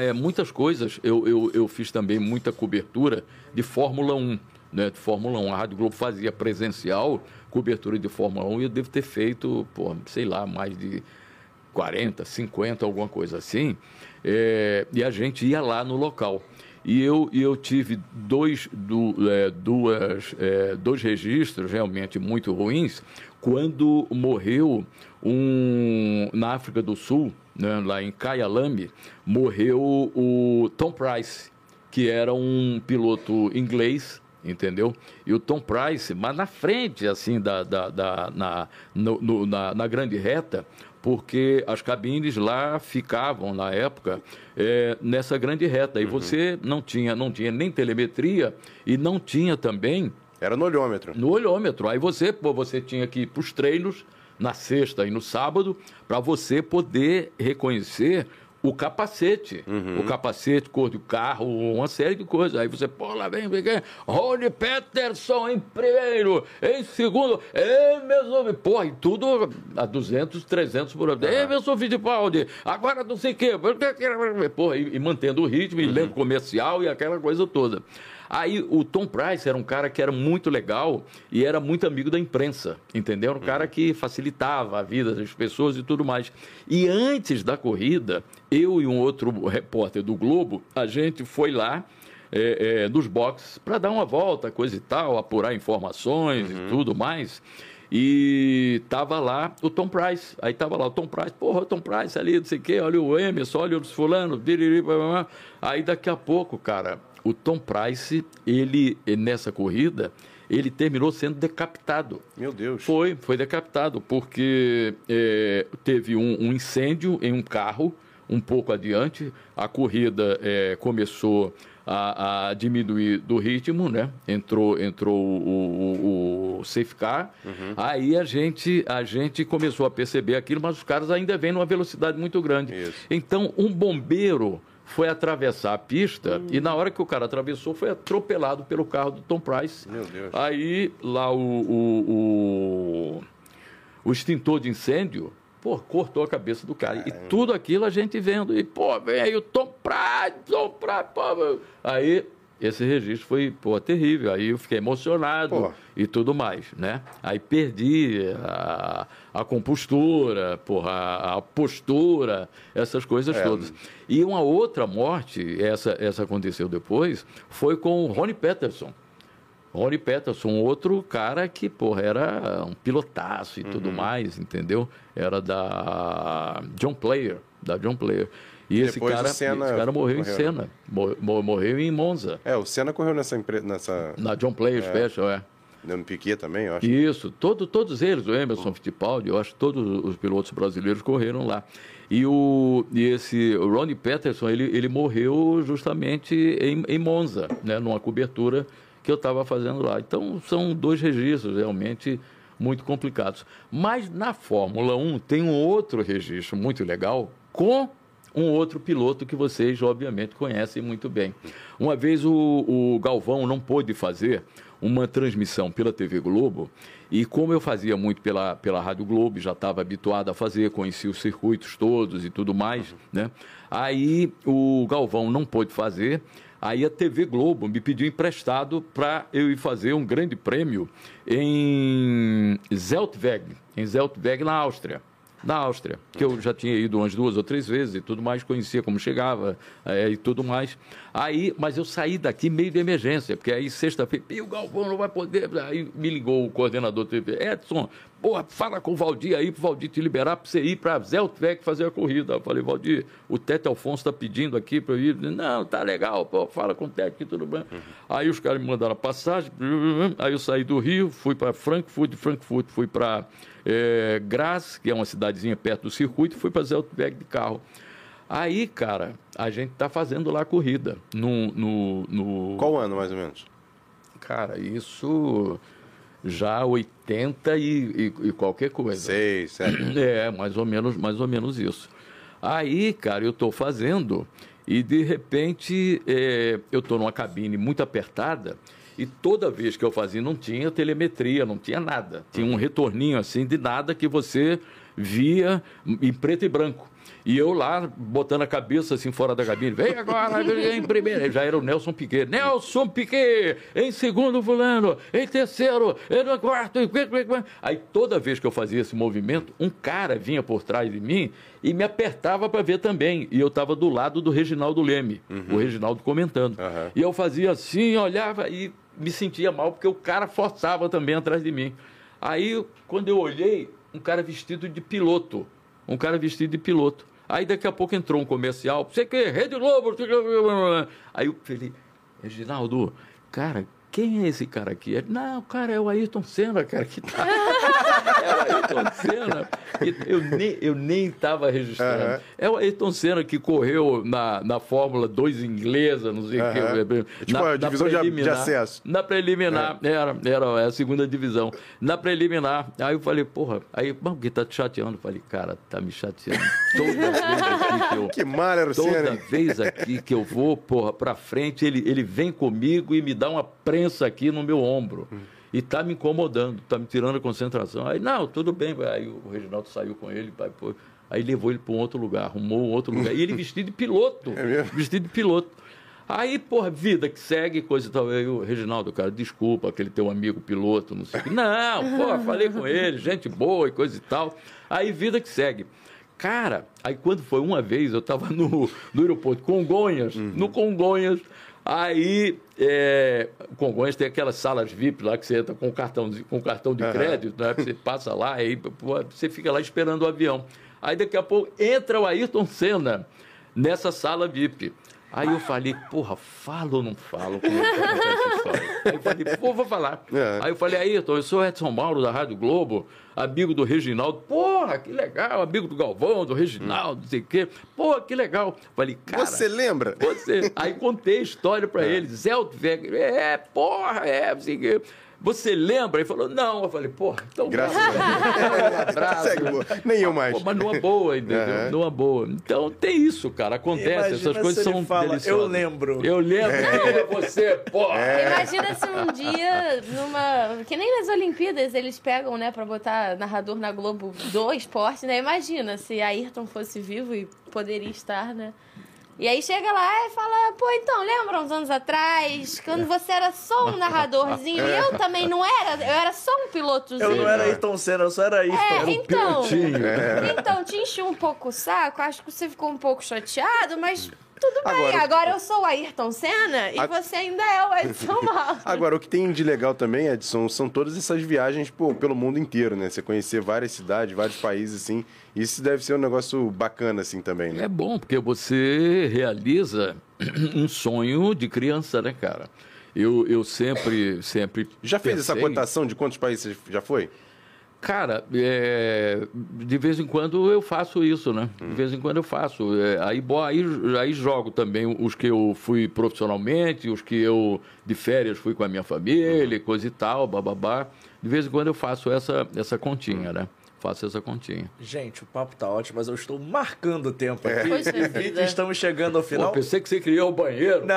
eh, muitas coisas, eu, eu, eu fiz também muita cobertura de Fórmula 1. Né, de Fórmula 1. A Rádio Globo fazia presencial cobertura de Fórmula 1 e eu devo ter feito, pô, sei lá, mais de 40, 50, alguma coisa assim. É, e a gente ia lá no local. E eu, eu tive dois, du, é, duas, é, dois registros realmente muito ruins quando morreu um na África do Sul, né, lá em Kyalami, morreu o Tom Price, que era um piloto inglês entendeu? E o Tom Price, mas na frente, assim, da, da, da- na, no- no- na, na grande reta, porque as cabines lá ficavam, na época, eh, nessa grande reta. E você não tinha, não tinha nem telemetria e não tinha também Era no olhômetro. no olhômetro. Aí você, pô, você tinha que ir para os treinos na sexta e no sábado para você poder reconhecer o capacete. O capacete, cor do carro, uma série de coisas. Aí você, pô, lá vem, vem, vem. Rony Peterson em primeiro, em segundo, Emerson, porra, e tudo a 200, 300 por hora. Emerson Fittipaldi, agora não sei o quê. Porra, e, e mantendo o ritmo, e lendo comercial e aquela coisa toda. Aí o Tom Price era um cara que era muito legal e era muito amigo da imprensa, entendeu? Um cara que facilitava a vida das pessoas e tudo mais. E antes da corrida, eu e um outro repórter do Globo, a gente foi lá é, é, nos boxes para dar uma volta, coisa e tal, apurar informações e tudo mais. E tava lá o Tom Price. Aí tava lá o Tom Price, porra, o Tom Price ali, não sei o quê, olha o Emerson, olha os fulano, aí daqui a pouco, cara, o Tom Price, ele, nessa corrida, ele terminou sendo decapitado. Meu Deus. Foi, foi decapitado, porque é, teve um, um incêndio em um carro um pouco adiante, a corrida é, começou a, a diminuir do ritmo, né? Entrou, entrou o, o, o safe car, aí a gente, a gente começou a perceber aquilo, mas os caras ainda vêm numa velocidade muito grande. Isso. Então, um bombeiro foi atravessar a pista e na hora que o cara atravessou foi atropelado pelo carro do Tom Price. Meu Deus. Aí lá o, o, o, o extintor de incêndio, pô, cortou a cabeça do cara. E tudo aquilo a gente vendo. E, pô, vem aí o Tom Price, Tom Price, pô. Aí esse registro foi, pô, terrível. Aí eu fiquei emocionado Pô. e tudo mais, né? Aí perdi a, a compostura, porra, a, a postura, essas coisas É. todas. E uma outra morte, essa, essa aconteceu depois, foi com o Rony Peterson. Rony Peterson, outro cara que, porra, era um pilotaço e Uhum. tudo mais, entendeu? Era da John Player, da John Player. E esse Depois cara, Senna esse cara morreu, em morreu, Senna, Mor- mor- morreu em Monza, É, o Senna correu nessa empresa, nessa. na John Player Special, é. No Piquet também, eu acho. Isso, todo, todos eles, o Emerson Fittipaldi, eu acho que todos os pilotos brasileiros correram lá. E, o, e esse o Ronnie Peterson, ele, ele morreu justamente em, em Monza, né, numa cobertura que eu estava fazendo lá. Então, são dois registros realmente muito complicados. Mas na Fórmula 1 tem um outro registro muito legal com um outro piloto que vocês, obviamente, conhecem muito bem. Uma vez o, o Galvão não pôde fazer uma transmissão pela TV Globo, e como eu fazia muito pela, pela Rádio Globo, já estava habituado a fazer, conhecia os circuitos todos e tudo mais, né? Aí o Galvão não pôde fazer, aí a TV Globo me pediu emprestado para eu ir fazer um grande prêmio em Zeltweg, em Zeltweg, na Áustria na Áustria, que eu já tinha ido umas duas ou três vezes e tudo mais, conhecia como chegava eh, e tudo mais. Aí, mas eu saí daqui meio de emergência, porque aí sexta-feira, "Ih, o Galvão não vai poder. Aí me ligou o coordenador da TV, Edson, porra, fala com o Valdir aí, pro Valdir te liberar para você ir para Zeltweg fazer a corrida. Eu falei, Valdir, o Tete Alfonso está pedindo aqui para eu ir. Não, tá legal, pô, fala com o Tete que tudo bem. Aí os caras me mandaram a passagem, aí eu saí do Rio, fui para Frankfurt, de Frankfurt fui para é, Graz, que é uma cidadezinha perto do circuito, fui para Zeltweg de carro. Aí, cara, a gente tá fazendo lá a corrida. No, no, no- Qual ano, mais ou menos? Cara, isso já 80 e, e- e qualquer coisa. Seis, sete. É, mais ou menos, mais ou menos isso. Aí, cara, eu estou fazendo e de repente é, eu estou numa cabine muito apertada e toda vez que eu fazia não tinha telemetria, não tinha nada. Tinha um retorninho assim de nada que você via em preto e branco. E eu lá, botando a cabeça assim fora da cabine, vem agora, em primeiro. Já era o Nelson Piquet. Nelson Piquet, em segundo fulano, em terceiro, em quarto. em. Aí toda vez que eu fazia esse movimento, um cara vinha por trás de mim e me apertava para ver também. E eu estava do lado do Reginaldo Leme, o Reginaldo comentando. Aham. E eu fazia assim, olhava e me sentia mal, porque o cara forçava também atrás de mim. Aí, quando eu olhei, um cara vestido de piloto. Um cara vestido de piloto. Aí daqui a pouco entrou um comercial, você que Rede Globo. Aí eu falei, Reginaldo, cara, quem é esse cara aqui? Ele, não, cara, é o Ayrton Senna, cara, que tá. Era Ayrton Senna. Eu nem, eu nem estava registrando. Aham. É o Ayrton Senna que correu na, na Fórmula 2 inglesa, não sei o Aham. que. Tipo a divisão de- de acesso. Na preliminar, era, era a segunda divisão. Na preliminar, aí eu falei, porra, aí, bom, que tá te chateando? Eu falei, cara, tá me chateando toda vez aqui que eu... Que mal era o Toda Senna. vez aqui que eu vou, porra, pra frente, ele, ele vem comigo e me dá uma prensa aqui no meu ombro. E tá me incomodando, tá me tirando a concentração. Aí, não, tudo bem. Aí o Reginaldo saiu com ele, pai, pô, aí levou ele para um outro lugar, arrumou um outro lugar. E ele vestido de piloto. É mesmo? Vestido de piloto. Aí, porra, vida que segue, coisa e tal. Aí o Reginaldo, cara, desculpa, aquele teu amigo piloto, não sei o que. Não, porra, falei com ele, gente boa e coisa e tal. Aí, vida que segue. Cara, aí quando foi uma vez, eu estava no, no aeroporto Congonhas, no Congonhas, aí é, Congonhas tem aquelas salas VIP lá que você entra com cartão, de- com cartão de Aham. crédito, né? Você passa lá, aí pô, você fica lá esperando o avião. Aí daqui a pouco entra o Ayrton Senna nessa sala VIP. Aí eu falei, porra, falo ou não falo? Como é que essa história? Aí eu falei, pô, vou falar. É. Aí eu falei, Ayrton, eu sou Edson Mauro da Rádio Globo, amigo do Reginaldo. Porra, que legal, amigo do Galvão, do Reginaldo, não sei o quê. Porra, que legal. Falei, cara. Você lembra? Você. Aí contei a história pra ele. Zé Altweg, é, porra, é, não sei o quê. Você lembra? Ele falou, não. Eu falei, porra, então. Graças a Um boa. Nem eu mais. Pô, mas numa boa, entendeu? Aham. Numa boa. Então tem isso, cara. Acontece, Imagina essas coisas são fala, deliciosas. "Eu lembro." Eu lembro. É você, porra? Imagina se um dia, numa. Que nem nas Olimpíadas eles pegam, né, pra botar narrador na Globo do esporte, né? Imagina se Ayrton fosse vivo e poderia estar, né? E aí chega lá e fala, pô, então, lembra uns anos atrás, quando você era só um narradorzinho? E eu também não era, eu era só um pilotozinho. Eu não era Ayrton Senna, eu só era Ayrton. É, então. pilotinho. Então, te enchi um pouco o saco, acho que você ficou um pouco chateado, mas tudo bem. Agora- Agora, eu sou o Ayrton Senna e A- você ainda é o Edson Mauro. Agora, o que tem de legal também, Edson, são todas essas viagens pô, pelo mundo inteiro, né? Você conhecer várias cidades, vários países, assim. Isso deve ser um negócio bacana, assim, também, né? É bom, porque você realiza um sonho de criança, né, cara? Eu, eu sempre, sempre. Já fez essa pensei- cotação de quantos países você já foi? Cara, é, de vez em quando eu faço isso, né? De vez em quando eu faço. É, aí, bo- aí, aí jogo também os que eu fui profissionalmente, os que eu de férias fui com a minha família, coisa e tal, bababá. De vez em quando eu faço essa, essa continha, né? Faço essa continha. Gente, o papo tá ótimo, mas eu estou marcando o tempo aqui. Poxa E vida. estamos chegando ao Pô, final. pensei que você criou o banheiro. Não,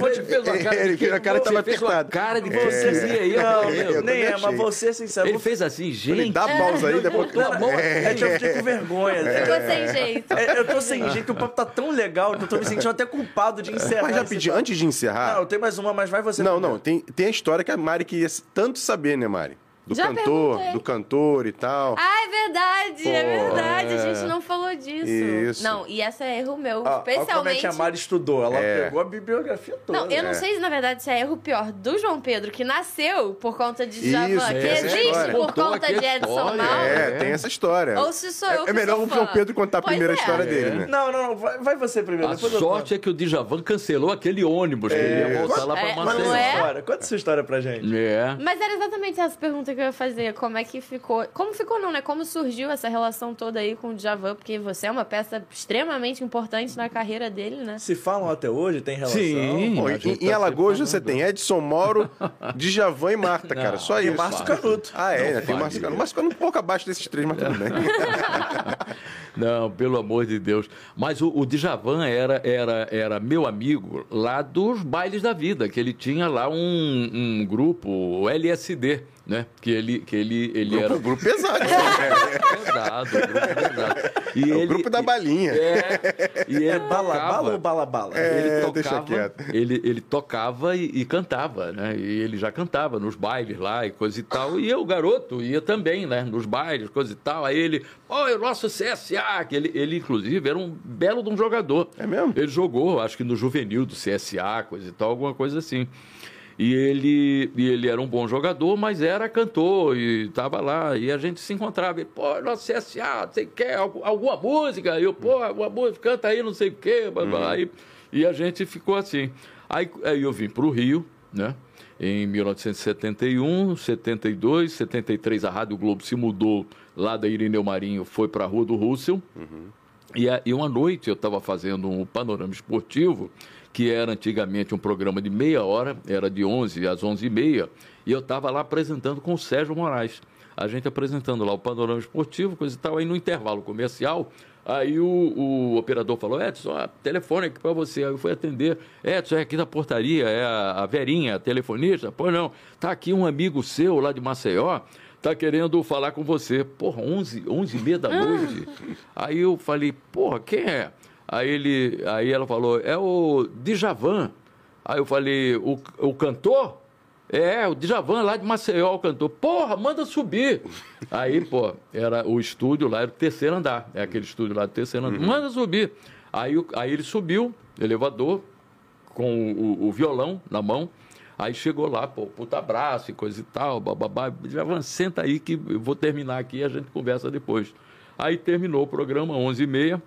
Você fez uma cara Ele de fez a cara que você tava apertado. cara de que você você ia não, banheiro. eu nem é, também mas achei. vou ser sincero. Ele vou- fez assim, Ele gente. dá pausa aí, depois... a mão É, aqui. eu fiquei com vergonha. Ficou sem jeito. É, eu tô sem jeito, o papo tá tão legal que eu tô me sentindo até culpado de encerrar. Mas rapidinho, papo. antes de encerrar... Não, eu tenho mais uma, mas vai você. Não, não, tem, tem a história que a Mari queria tanto saber, né, Mari? Do Já cantor, perguntei. do cantor e tal. Ah, é verdade, é Pô, verdade. é. A gente não falou disso. Isso. Não, e essa é erro meu. Ó, ó como é especialmente. que a Mari estudou. Ela É. pegou a bibliografia toda. Não, eu não É. sei se na verdade se é erro pior do João Pedro, que nasceu por conta de Javan, Isso, que é existe história. por Contou conta de Edson Mauro. É, é. tem essa história. Ou se sou é, eu é que melhor sou o João. Pedro contar Pois a é. história dele, né? Não, não, não. Vai, vai você primeiro. A sorte é que o Djavan cancelou aquele ônibus que ele ia voltar lá É, é? história. Conta essa história pra gente. É. Mas era exatamente essa pergunta que eu ia fazer. Como é que ficou? Como ficou não, né? Como surgiu essa relação toda aí com o Djavan? Porque você é uma peça extremamente importante na carreira dele, né? Se falam até hoje, tem relação. Sim. A em, gente em tá Alagoas você tem Edson Mauro, Djavan e Marta, cara. Só E isso. Márcio Canuto. Ah, é, Não tem. Márcio Canuto. Márcio Canuto um pouco abaixo desses três, mas tudo bem. Não, pelo amor de Deus. Mas o, o Djavan era, era, era meu amigo lá dos bailes da vida, que ele tinha lá um, um grupo, o LSD, né? Que ele, que ele, ele era grupo, grupo pesado. né? pesado, grupo pesado. E É o grupo da balinha. É, e ele É bala tocava- bala ou bala bala? É, ele deixa tocava, quieto. ele, ele tocava e, e cantava, né? E ele já cantava nos bailes lá e coisa e tal. E eu, garoto, ia também, né? Nos bailes, coisa e tal. Aí ele, ó, o nosso CSA, que ele, ele, inclusive, era um belo de um jogador. É mesmo? Ele jogou, acho que no juvenil do CSA, coisa e tal, alguma coisa assim. E ele, e ele era um bom jogador, mas era cantor e estava lá. E a gente se encontrava. Ele, pô, nosso CSA, não sei o que, alguma música? E eu, pô, alguma música, canta aí, não sei o quê. blá, blá. Aí, e a gente ficou assim. Aí, aí eu vim para o Rio, né? Em 1971, 72, 73 a Rádio Globo se mudou lá da Irineu Marinho, foi para a Rua do Russell. E, a- e uma noite eu estava fazendo um panorama esportivo, que era antigamente um programa de meia hora, era de 11 às 11 e meia, e eu estava lá apresentando com o Sérgio Moraes. A gente apresentando lá o panorama esportivo, coisa e tal, aí no intervalo comercial, aí o, o operador falou, Edson, ó, telefone aqui para você. Aí eu fui atender, Edson, é aqui da portaria, é a, a Verinha, a telefonista? Pois não, tá aqui um amigo seu lá de Maceió, tá querendo falar com você. Porra, 11, 11 e meia da noite. Aí eu falei, porra, quem é? Aí, ele, aí ela falou, é o Djavan. Aí eu falei, o, o cantor? É, o Djavan lá de Maceió, o cantor. Porra, manda subir. Aí, pô, era o estúdio lá, era o terceiro andar. É aquele estúdio lá do terceiro andar. Manda subir. Aí, aí ele subiu, elevador, com o, o violão na mão. Aí chegou lá, pô, puta abraço e coisa e tal, bababá. Já senta aí que eu vou terminar aqui e a gente conversa depois. Aí terminou o programa, 11h30.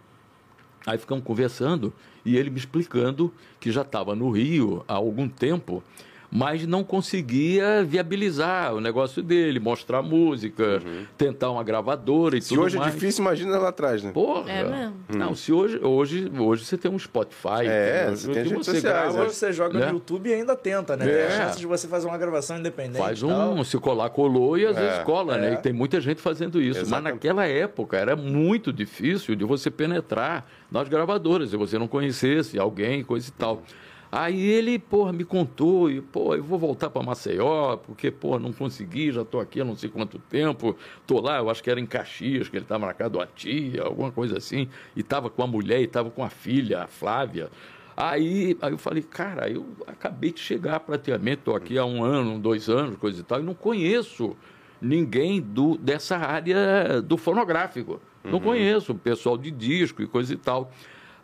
Aí ficamos conversando e ele me explicando que já estava no Rio há algum tempo, mas não conseguia viabilizar o negócio dele, mostrar música, tentar uma gravadora e Se tudo hoje é mais. difícil, imagina lá atrás, né? Porra. É mesmo? Não, se hoje, hoje, hoje você tem um Spotify. É, que- você tem que as redes sociais, Hoje você joga né? no YouTube e ainda tenta, né? É. Tem a chance de você fazer uma gravação independente. Faz tal. um, se colar, colou e às vezes cola, né? é. E tem muita gente fazendo isso. Exatamente. Mas naquela época era muito difícil de você penetrar nas gravadoras, se você não conhecesse alguém, coisa e tal. Aí ele, porra, me contou, e, pô, eu vou voltar para Maceió, porque, pô, não consegui, já tô aqui há não sei quanto tempo, tô lá, eu acho que era em Caxias, que ele estava na casa de uma tia, alguma coisa assim, e tava com a mulher, e tava com a filha, a Flávia. Aí, aí eu falei, cara, eu acabei de chegar praticamente, estou aqui há um ano, dois anos, coisa e tal, e não conheço ninguém do, dessa área do fonográfico. Não conheço, pessoal de disco e coisa e tal.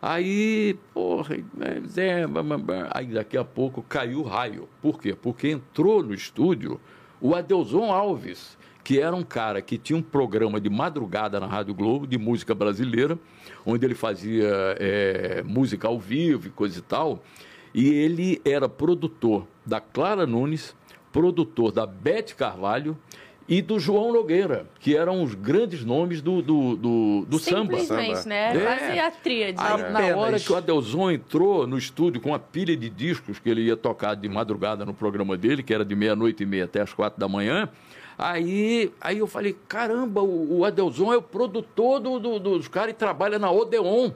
Aí, porra, é, aí daqui a pouco caiu o raio. Por quê? Porque entrou no estúdio o Adelson Alves, que era um cara que tinha um programa de madrugada na Rádio Globo, de música brasileira, onde ele fazia é, música ao vivo e coisa e tal. E ele era produtor da Clara Nunes, produtor da Bete Carvalho e do João Nogueira, que eram os grandes nomes do, do, do, do samba. Simplesmente, Samba. né? É. Quase a tríade. Né? na hora que o Adelson entrou no estúdio com uma pilha de discos que ele ia tocar de madrugada no programa dele, que era de meia-noite e meia até as quatro da manhã, aí, aí eu falei, caramba, o, o Adelson é o produtor do, do- dos caras e trabalha na Odeon.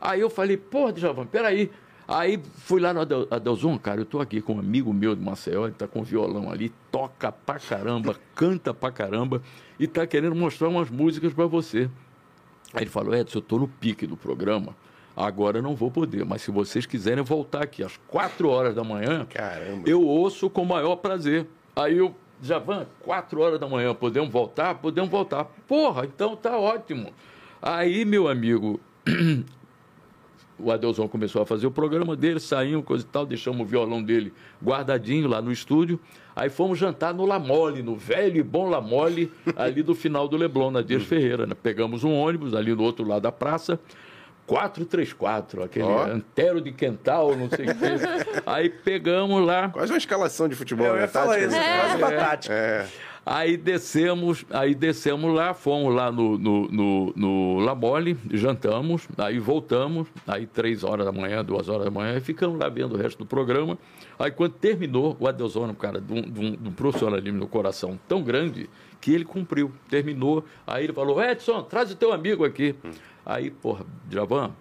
Aí eu falei, porra, Djavan, peraí. Aí fui lá no Adel, Adelson, cara, eu tô aqui com um amigo meu de Maceió, ele tá com violão ali, toca pra caramba, canta pra caramba e tá querendo mostrar umas músicas pra você. Aí ele falou, Edson, eu estou no pique do programa, agora eu não vou poder, mas se vocês quiserem voltar aqui às quatro horas da manhã, Caramba. eu ouço com o maior prazer. Aí eu, Javan, quatro horas da manhã, podemos voltar? Podemos voltar. Porra, então tá ótimo. Aí, meu amigo, o Adelson começou a fazer o programa dele, saímos, coisa e tal, deixamos o violão dele guardadinho lá no estúdio. Aí fomos jantar no Lamole, no velho e bom Lamole, ali do final do Leblon, na Dias Ferreira. Né? Pegamos um ônibus ali no outro lado da praça, 434, aquele Ó. antero de quental, não sei o quê. Aí pegamos lá, Quase uma escalação de futebol, Eu né? Tática, isso, né? quase uma tática. É. Aí descemos, aí descemos lá, fomos lá no, no, no, no La Mole, jantamos, aí voltamos, aí três horas da manhã, duas horas da manhã, e ficamos lá vendo o resto do programa. Aí quando terminou, o Adelson, cara, de um, de um, de um profissionalismo no coração tão grande, que ele cumpriu, terminou. Aí ele falou, Edson, traz o teu amigo aqui. Aí, porra, Javan,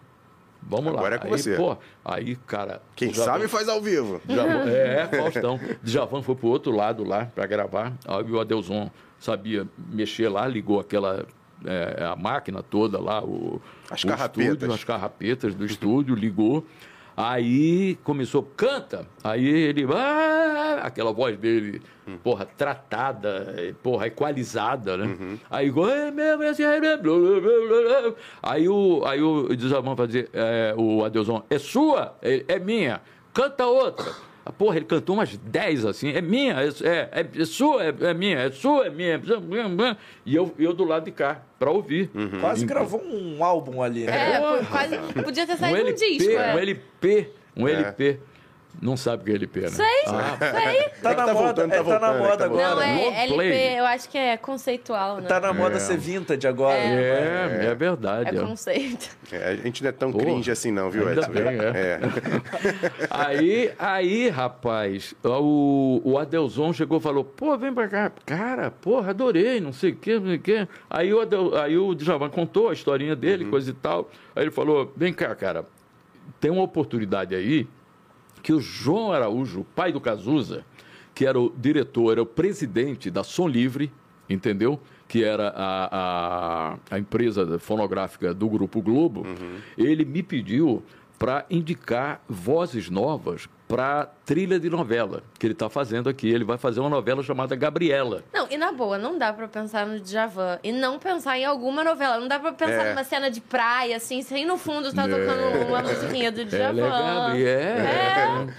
vamos lá. Agora é com aí, você. Pô, aí, cara... Quem Djavan- sabe faz ao vivo. Djavan, é, Faustão. Djavan foi pro outro lado lá para gravar. Aí o Adelson sabia mexer lá, ligou aquela é, a máquina toda lá, o, As o carrapetas. estúdio, as carrapetas do estúdio, ligou. Aí começou, canta. Aí ele, ah, aquela voz dele, porra, tratada, eh, porra, equalizada, né? Aí, igual, "É aí, blá, blá, blá, blá, blá." aí o, aí o Djavan fazia, é, o Adelson, é sua? Ele, é minha. Canta outra. Ah, Porra, ele cantou umas 10 assim. É minha, é, é, é sua, é, é minha, é sua, é minha. E eu, eu do lado de cá, pra ouvir. Quase gravou um álbum ali, né? É, quase. Podia ter Um saído um LP, disco. é. um LP, um É. LP. Não sabe o que é LP, né? Sei. Ah, Sei. Tá na Tá moda, voltando, tá é, tá na moda tá agora. Não, é long LP, play. eu acho que é conceitual, né? Tá na moda É. ser vintage agora. é, é, verdade. É ó. conceito. É, a gente não é tão Pô, cringe assim, não, viu, Edson? bem, é. Aí, aí, rapaz, o, o Adelson chegou e falou, pô, vem pra cá. Cara, porra, adorei, não sei o quê, não sei o quê. Aí o, Adel, aí o Djavan contou a historinha dele, coisa e tal. Aí ele falou, vem cá, cara, tem uma oportunidade aí que o João Araújo, pai do Cazuza, que era o diretor, era o presidente da Som Livre, entendeu? Que era a, a, a empresa fonográfica do Grupo Globo, ele me pediu para indicar vozes novas para trilha de novela que ele está fazendo aqui. Ele vai fazer uma novela chamada Gabriela. Não, e na boa, não dá pra pensar no Djavan e não pensar em alguma novela. Não dá pra pensar É. numa cena de praia, assim, sem no fundo tá tocando uma musiquinha do Djavan. Ela é Gabriela.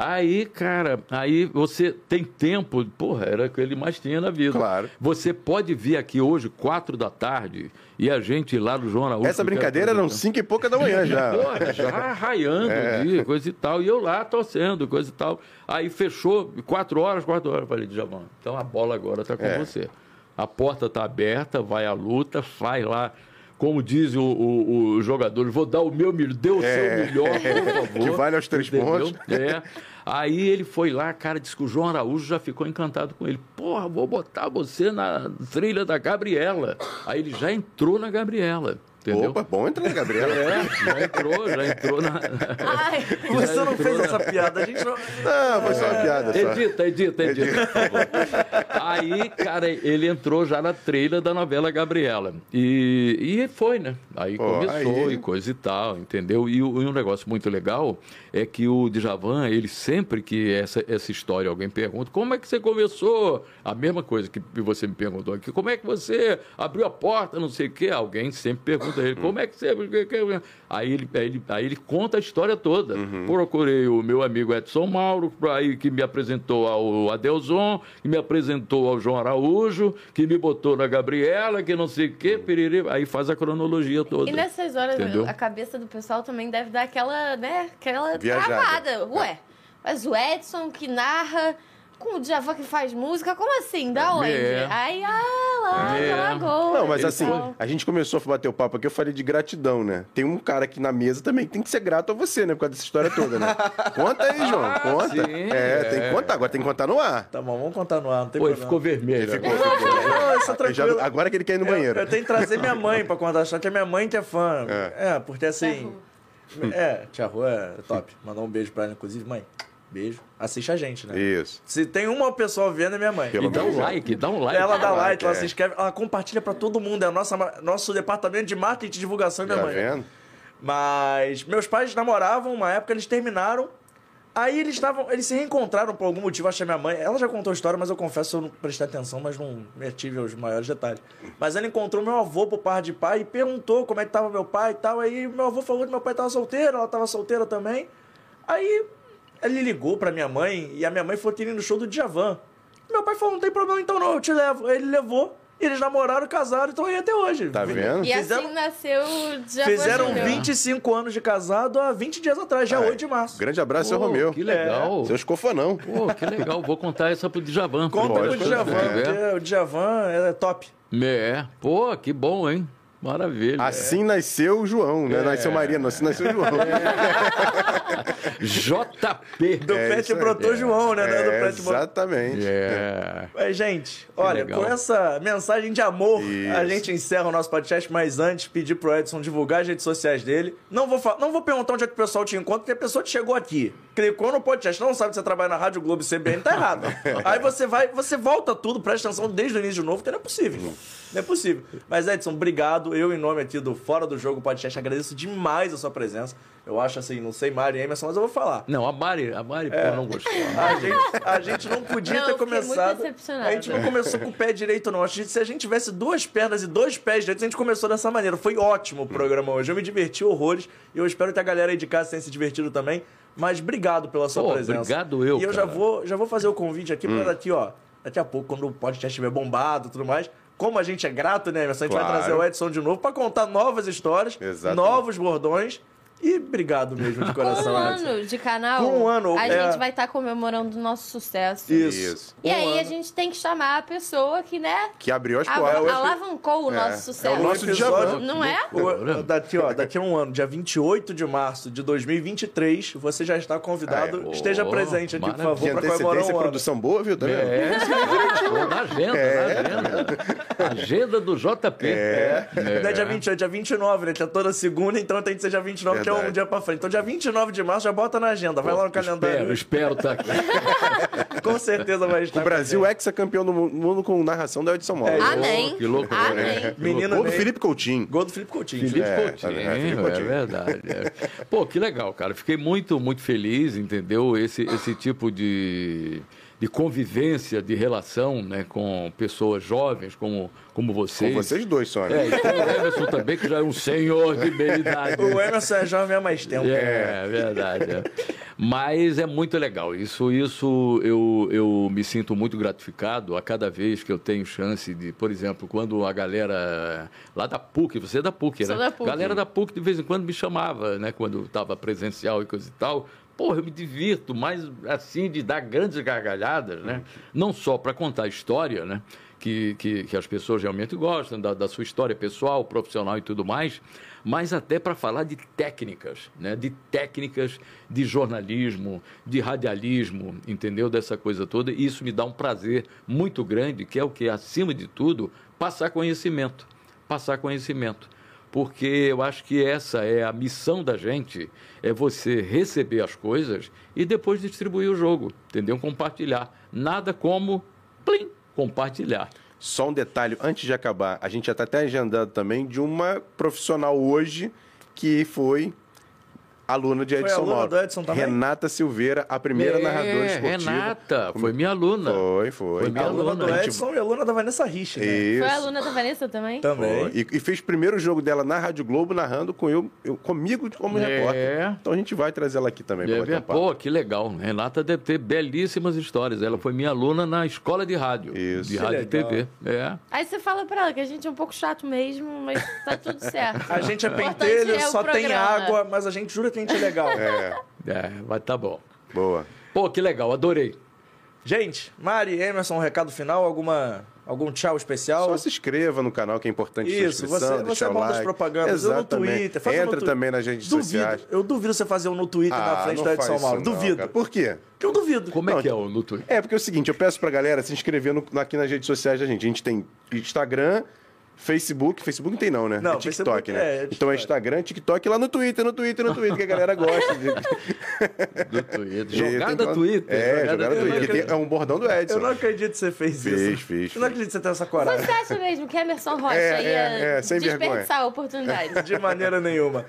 Aí, cara, aí você tem tempo, porra, era o que ele mais tinha na vida. Claro. Você pode vir aqui hoje, quatro da tarde, e a gente ir lá no João Araújo. Essa brincadeira eram cinco e pouca da manhã já. Porra, já raiando É. ali, coisa e tal. E eu lá torcendo, coisa e tal. Aí fechou, quatro horas, quatro horas. Eu Falei, Djavan, então a bola agora tá com É. você. A porta tá aberta, vai à luta, faz lá. Como diz o, o, o jogador, vou dar o meu melhor, dê o É. seu melhor, por favor. Que vale aos três Entendeu? pontos. É. Aí ele foi lá, cara, disse que o João Araújo já ficou encantado com ele. Porra, vou botar você na trilha da Gabriela. Aí ele já entrou na Gabriela, entendeu? Opa, bom entrar, Gabriela. É, já entrou, já entrou na. Ai, Você não fez na- essa piada. A gente não... Não, foi só uma piada só. Edita, edita, edita, favor. Aí, cara, ele entrou já na trilha da novela Gabriela. E, e foi, né? Aí Pô, começou aí- e coisa e tal, entendeu? E, e um negócio muito legal é que o Djavan, ele sempre que essa, essa história alguém pergunta, como é que você começou? A mesma coisa que você me perguntou aqui, como é que você abriu a porta, não sei o quê? Alguém sempre pergunta a ele, como é que você... Aí ele, aí ele, aí ele conta a história toda. Procurei o meu amigo Edson Mauro, aí, que me apresentou ao Adelson, que me apresentou ao João Araújo, que me botou na Gabriela, que não sei o quê, piriri. aí faz a cronologia toda. E nessas horas, Entendeu? a cabeça do pessoal também deve dar aquela, né, aquela Viajada. travada. Ué, mas o Edson que narra com o Djavan que faz música, como assim? Da onde? É. Aí, ah, lá, É. Lagoa. Não, mas assim, tal. a gente começou a bater o papo aqui, eu falei de gratidão, né? Tem um cara aqui na mesa também que tem que ser grato a você, né? Por causa dessa história toda, né? Conta aí, João, Ah, conta. sim, é, tem que é. contar, agora tem que contar no ar. Tá bom, vamos contar no ar, não tem Pô, ele problema. ficou vermelho. Ficou, agora. ficou. Não, isso é Eu já- tranquilo. agora que ele quer ir no Eu- banheiro. Eu, tenho que trazer minha mãe pra contar a história, que é minha mãe que é fã. É, porque assim. É, tia Rô é top. Mandar um beijo pra ela, inclusive, mãe. Beijo. Assiste a gente, né? Isso. Se tem uma pessoa vendo, é minha mãe. Pelo E dá um é. like, dá um like. Ela dá like, like, ela é. se inscreve, ela compartilha pra todo mundo. É nossa, nosso departamento de marketing e divulgação minha Tá mãe. vendo? Mas meus pais namoravam, uma época eles terminaram. Aí eles estavam, eles se reencontraram por algum motivo, acho que a minha mãe, ela já contou a história, mas eu confesso eu não prestei atenção, mas não me tive os maiores detalhes. Mas ela encontrou meu avô por par de pai e perguntou como é que tava meu pai e tal. Aí meu avô falou que meu pai tava solteiro, ela tava solteira também. Aí ele ligou pra minha mãe e a minha mãe foi ter ido no show do Djavan. Meu pai falou, não tem problema então não, eu te levo. Aí ele levou, e eles namoraram, casaram e estão aí até hoje. Tá vendo? E Fizeram- assim nasceu o Djavan Fizeram Júnior. 25 anos de casado há 20 dias atrás, dia Ah, 8 de março. Grande abraço, seu Pô, Romeu. Que legal. Seus cofanão. Pô, que legal. Vou contar essa pro Djavan. Conta pro Djavan, que porque o Djavan é top. É. Pô, que bom, hein? Maravilha. Assim nasceu o João, né? Nasceu Maria, assim nasceu o João. JP. Do É Pet brotou João, né? É do É, Pet exatamente. É. Mas, gente, olha, com essa mensagem de amor, Isso. a gente encerra o nosso podcast, mas antes pedir pro Edson divulgar as redes sociais dele. Não vou, fa- não vou perguntar onde é que o pessoal te encontra, porque a pessoa que chegou aqui, clicou no podcast, não sabe que você trabalha na Rádio Globo e CBN, tá errado. Aí você vai, você volta tudo, presta atenção desde o início de novo, porque não é possível. Não é possível. Mas, Edson, obrigado. Eu, em nome aqui do Fora do Jogo Podcast, agradeço demais a sua presença. Eu acho assim, não sei Mari e Emerson, mas eu vou falar. Não, a Mari, a Mari, pô, não gostou. A gente, a gente não podia Não, ter começado. A gente não começou com o pé direito, não. A gente- Se a gente tivesse duas pernas e dois pés direitos, a gente começou dessa maneira. Foi ótimo o programa hoje. Eu me diverti horrores. E eu espero que a galera aí de casa tenha se divertido também. Mas obrigado pela sua Pô, presença. obrigado eu, E eu já cara. vou, já vou fazer o convite aqui pra daqui, ó. Daqui a pouco, quando o podcast estiver bombado e tudo mais. Como a gente é grato, né, Emerson? A gente vai Claro. trazer o Edson de novo pra contar novas histórias, Exatamente. novos bordões. E obrigado mesmo de coração, um ano de canal, um ano, a é. gente vai estar comemorando o nosso sucesso. Isso. E Um aí a ano. gente tem que chamar a pessoa que, né, Que abriu as a- portas. alavancou o nosso É, sucesso. é o nosso episódio-. Não é? O- daqui, ó, daqui a um ano, dia 28 de março de 2023, você já está convidado. É. Esteja Oh, presente aqui, por maravilha. favor, Que para comemorar um ano. produção boa, viu? Tá? É, na agenda, na agenda. Agenda do JP. É. Não é dia 28, dia 29, né? Que é toda segunda, então tem que ser dia 29, que é um Verdade. dia pra frente. Então, dia 29 de março, já bota na agenda. Vai lá no calendário. Espero, espero tá aqui. Com certeza vai estar. O Brasil é ex-campeão do mundo com narração da Edson Moura. É, Amém. que loucura. Amém. Que Menino Gol do. Felipe Coutinho. Gol do Felipe Coutinho. Felipe É, Coutinho, é, é, Felipe Coutinho. verdade. é. Pô, que legal, cara. Fiquei muito, muito feliz, entendeu? Esse, esse tipo de, de convivência, de relação né, com pessoas jovens como, como Com vocês. vocês dois só, É, né? e com o Emerson também, que já é um senhor de meia idade. O Emerson é jovem há mais tempo. É, verdade. é. Mas é muito legal. Isso, isso eu, eu me sinto muito gratificado a cada vez que eu tenho chance de, por exemplo, quando a galera lá da PUC, você é da PUC, Sou né? da PUC. galera da PUC de vez em quando me chamava, né? Quando estava presencial e coisa e tal. Porra, eu me divirto, mas assim, de dar grandes gargalhadas, né? Não só para contar história, né? Que, que, que as pessoas realmente gostam, da, da sua história pessoal, profissional e tudo mais, mas até para falar de técnicas, né? de técnicas de jornalismo, de radialismo, entendeu? Dessa coisa toda. E isso me dá um prazer muito grande, que é o que, acima de tudo, passar conhecimento. Passar conhecimento. Porque eu acho que essa é a missão da gente, é você receber as coisas e depois distribuir o jogo, entendeu? Compartilhar. Nada como, plim, compartilhar. Só um detalhe, antes de acabar, a gente já está até agendando também de uma profissional hoje que foi aluna de Foi Edson aluna Mauro. do Edson também? Renata Silveira, a primeira É, narradora esportiva. Renata, foi minha aluna. Foi, foi. Foi minha A aluna aluna, do gente- Edson e a aluna da Vanessa Rich, né? Isso. Foi aluna da Vanessa também? Também. Foi. E, e fez o primeiro jogo dela na Rádio Globo, narrando com eu, eu- comigo como É. repórter. Então a gente vai trazer ela aqui também É, um papo. pô, que legal. Renata deve ter belíssimas histórias. Ela foi minha aluna na escola de rádio. Isso. De Que rádio e. TV. É. Aí você fala pra ela que a gente é um pouco chato mesmo, mas tá tudo certo. A gente é pentelho, é só tem programa. água, mas a gente jura que gente é legal. É, É, vai tá bom. boa. Pô, que legal, adorei. Gente, Mari, Emerson, um recado final? Alguma, algum tchau especial? Só se inscreva no canal, que é importante sua Isso, inscrição, você, você é bom das like. propagandas. Eu no Exatamente. Twitter. faz um no Entra Twi- também nas redes duvido, sociais. Eu duvido você fazer um no Twitter na Ah, frente não da Edson Mauro. Duvido. cara. Por quê? Eu duvido. Como é Não, que é o no Twitter? É, porque é o seguinte, eu peço pra galera se inscrever no- aqui nas redes sociais da gente. A gente tem Instagram, Facebook. Facebook não tem não, né? Não, é TikTok, Facebook né? é, é Então é TikTok. Instagram, TikTok lá no Twitter, no Twitter, no Twitter, que a galera gosta. De... Do Twitter. Jogada que- Twitter. É, jogada Twitter. Tem- É um bordão do Edson. Eu não acredito que você fez Fiz, isso. fiz, Eu não acredito que você tem essa coragem. Você acha mesmo que Emerson Rocha É, ia é, é, sem desperdiçar a oportunidade? De maneira nenhuma.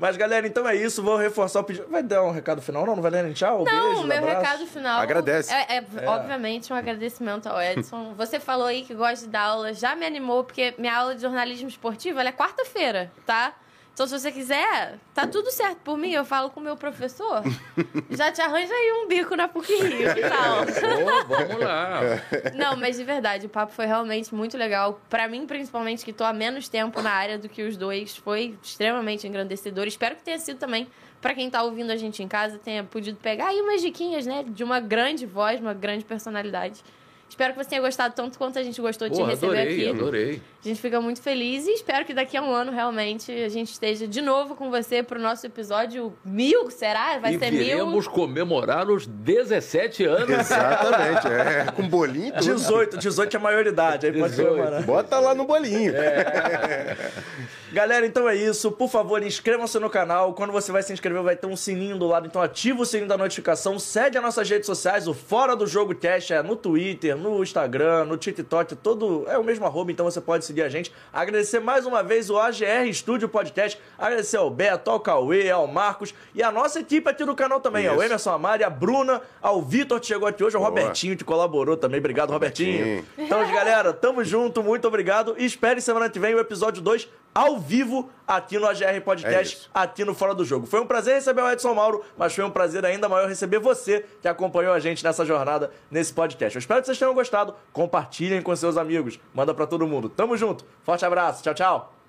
Mas, galera, então é isso. Vou reforçar o pedido. Vai dar um recado final? Não, não vai dar nem tchau? Não, Beijo, meu abraço? recado final. Agradece. É, é, obviamente um agradecimento ao Edson. Você falou aí que gosta de dar aula, já me animou, porque minha aula de jornalismo esportivo ela é quarta-feira, tá? Então, se você quiser, tá tudo certo por mim. Eu falo com o meu professor. Já te arranja aí um bico na PUC Rio, que tal? Pô, vamos lá. Não, mas de verdade, o papo foi realmente muito legal. Pra mim, principalmente, que tô há menos tempo na área do que os dois, foi extremamente engrandecedor. Espero que tenha sido também pra quem tá ouvindo a gente em casa, tenha podido pegar aí umas diquinhas, né? De uma grande voz, uma grande personalidade. Espero que você tenha gostado tanto quanto a gente gostou de Pô, receber adorei, aqui. adorei. A gente fica muito feliz e espero que daqui a um ano, realmente, a gente esteja de novo com você pro nosso episódio mil, será? Vai e ser mil. comemorar os 17 anos. Exatamente, é. Com bolinho tudo. 18, 18 é a maioridade. Aí pode 18. comemorar. Bota lá no bolinho. Galera, então é isso. Por favor, inscrevam-se no canal. Quando você vai se inscrever, vai ter um sininho do lado. Então ativa o sininho da notificação. Segue as nossas redes sociais. O Fora do Jogo Cast é no Twitter, no Instagram, no TikTok. Todo é o mesmo arroba, então você pode seguir a gente. Agradecer mais uma vez o AGR Studio Podcast. Agradecer ao Beto, ao Cauê, ao Marcos e a nossa equipe aqui do canal também. Ao Isso. Emerson Amari, a Bruna, ao Vitor que chegou aqui hoje, ao Boa. Robertinho que colaborou também. Obrigado, Robertinho. Robertinho. Então, galera, tamo junto, muito obrigado. E espere semana que vem o episódio 2 ao vivo aqui no AGR É Podcast, isso. aqui no Fora do Jogo. Foi um prazer receber o Edson Mauro, mas foi um prazer ainda maior receber você que acompanhou a gente nessa jornada, nesse podcast. Eu espero que vocês tenham gostado. Compartilhem com seus amigos. Manda pra todo mundo. Tamo junto. Forte abraço. Tchau, tchau.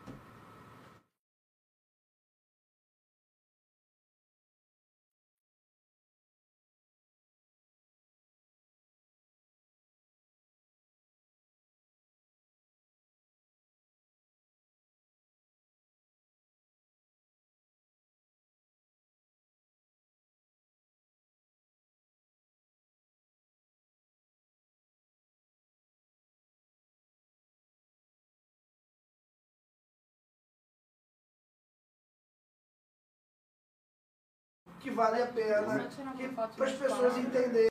Que vale a pena, para as pessoas entenderem.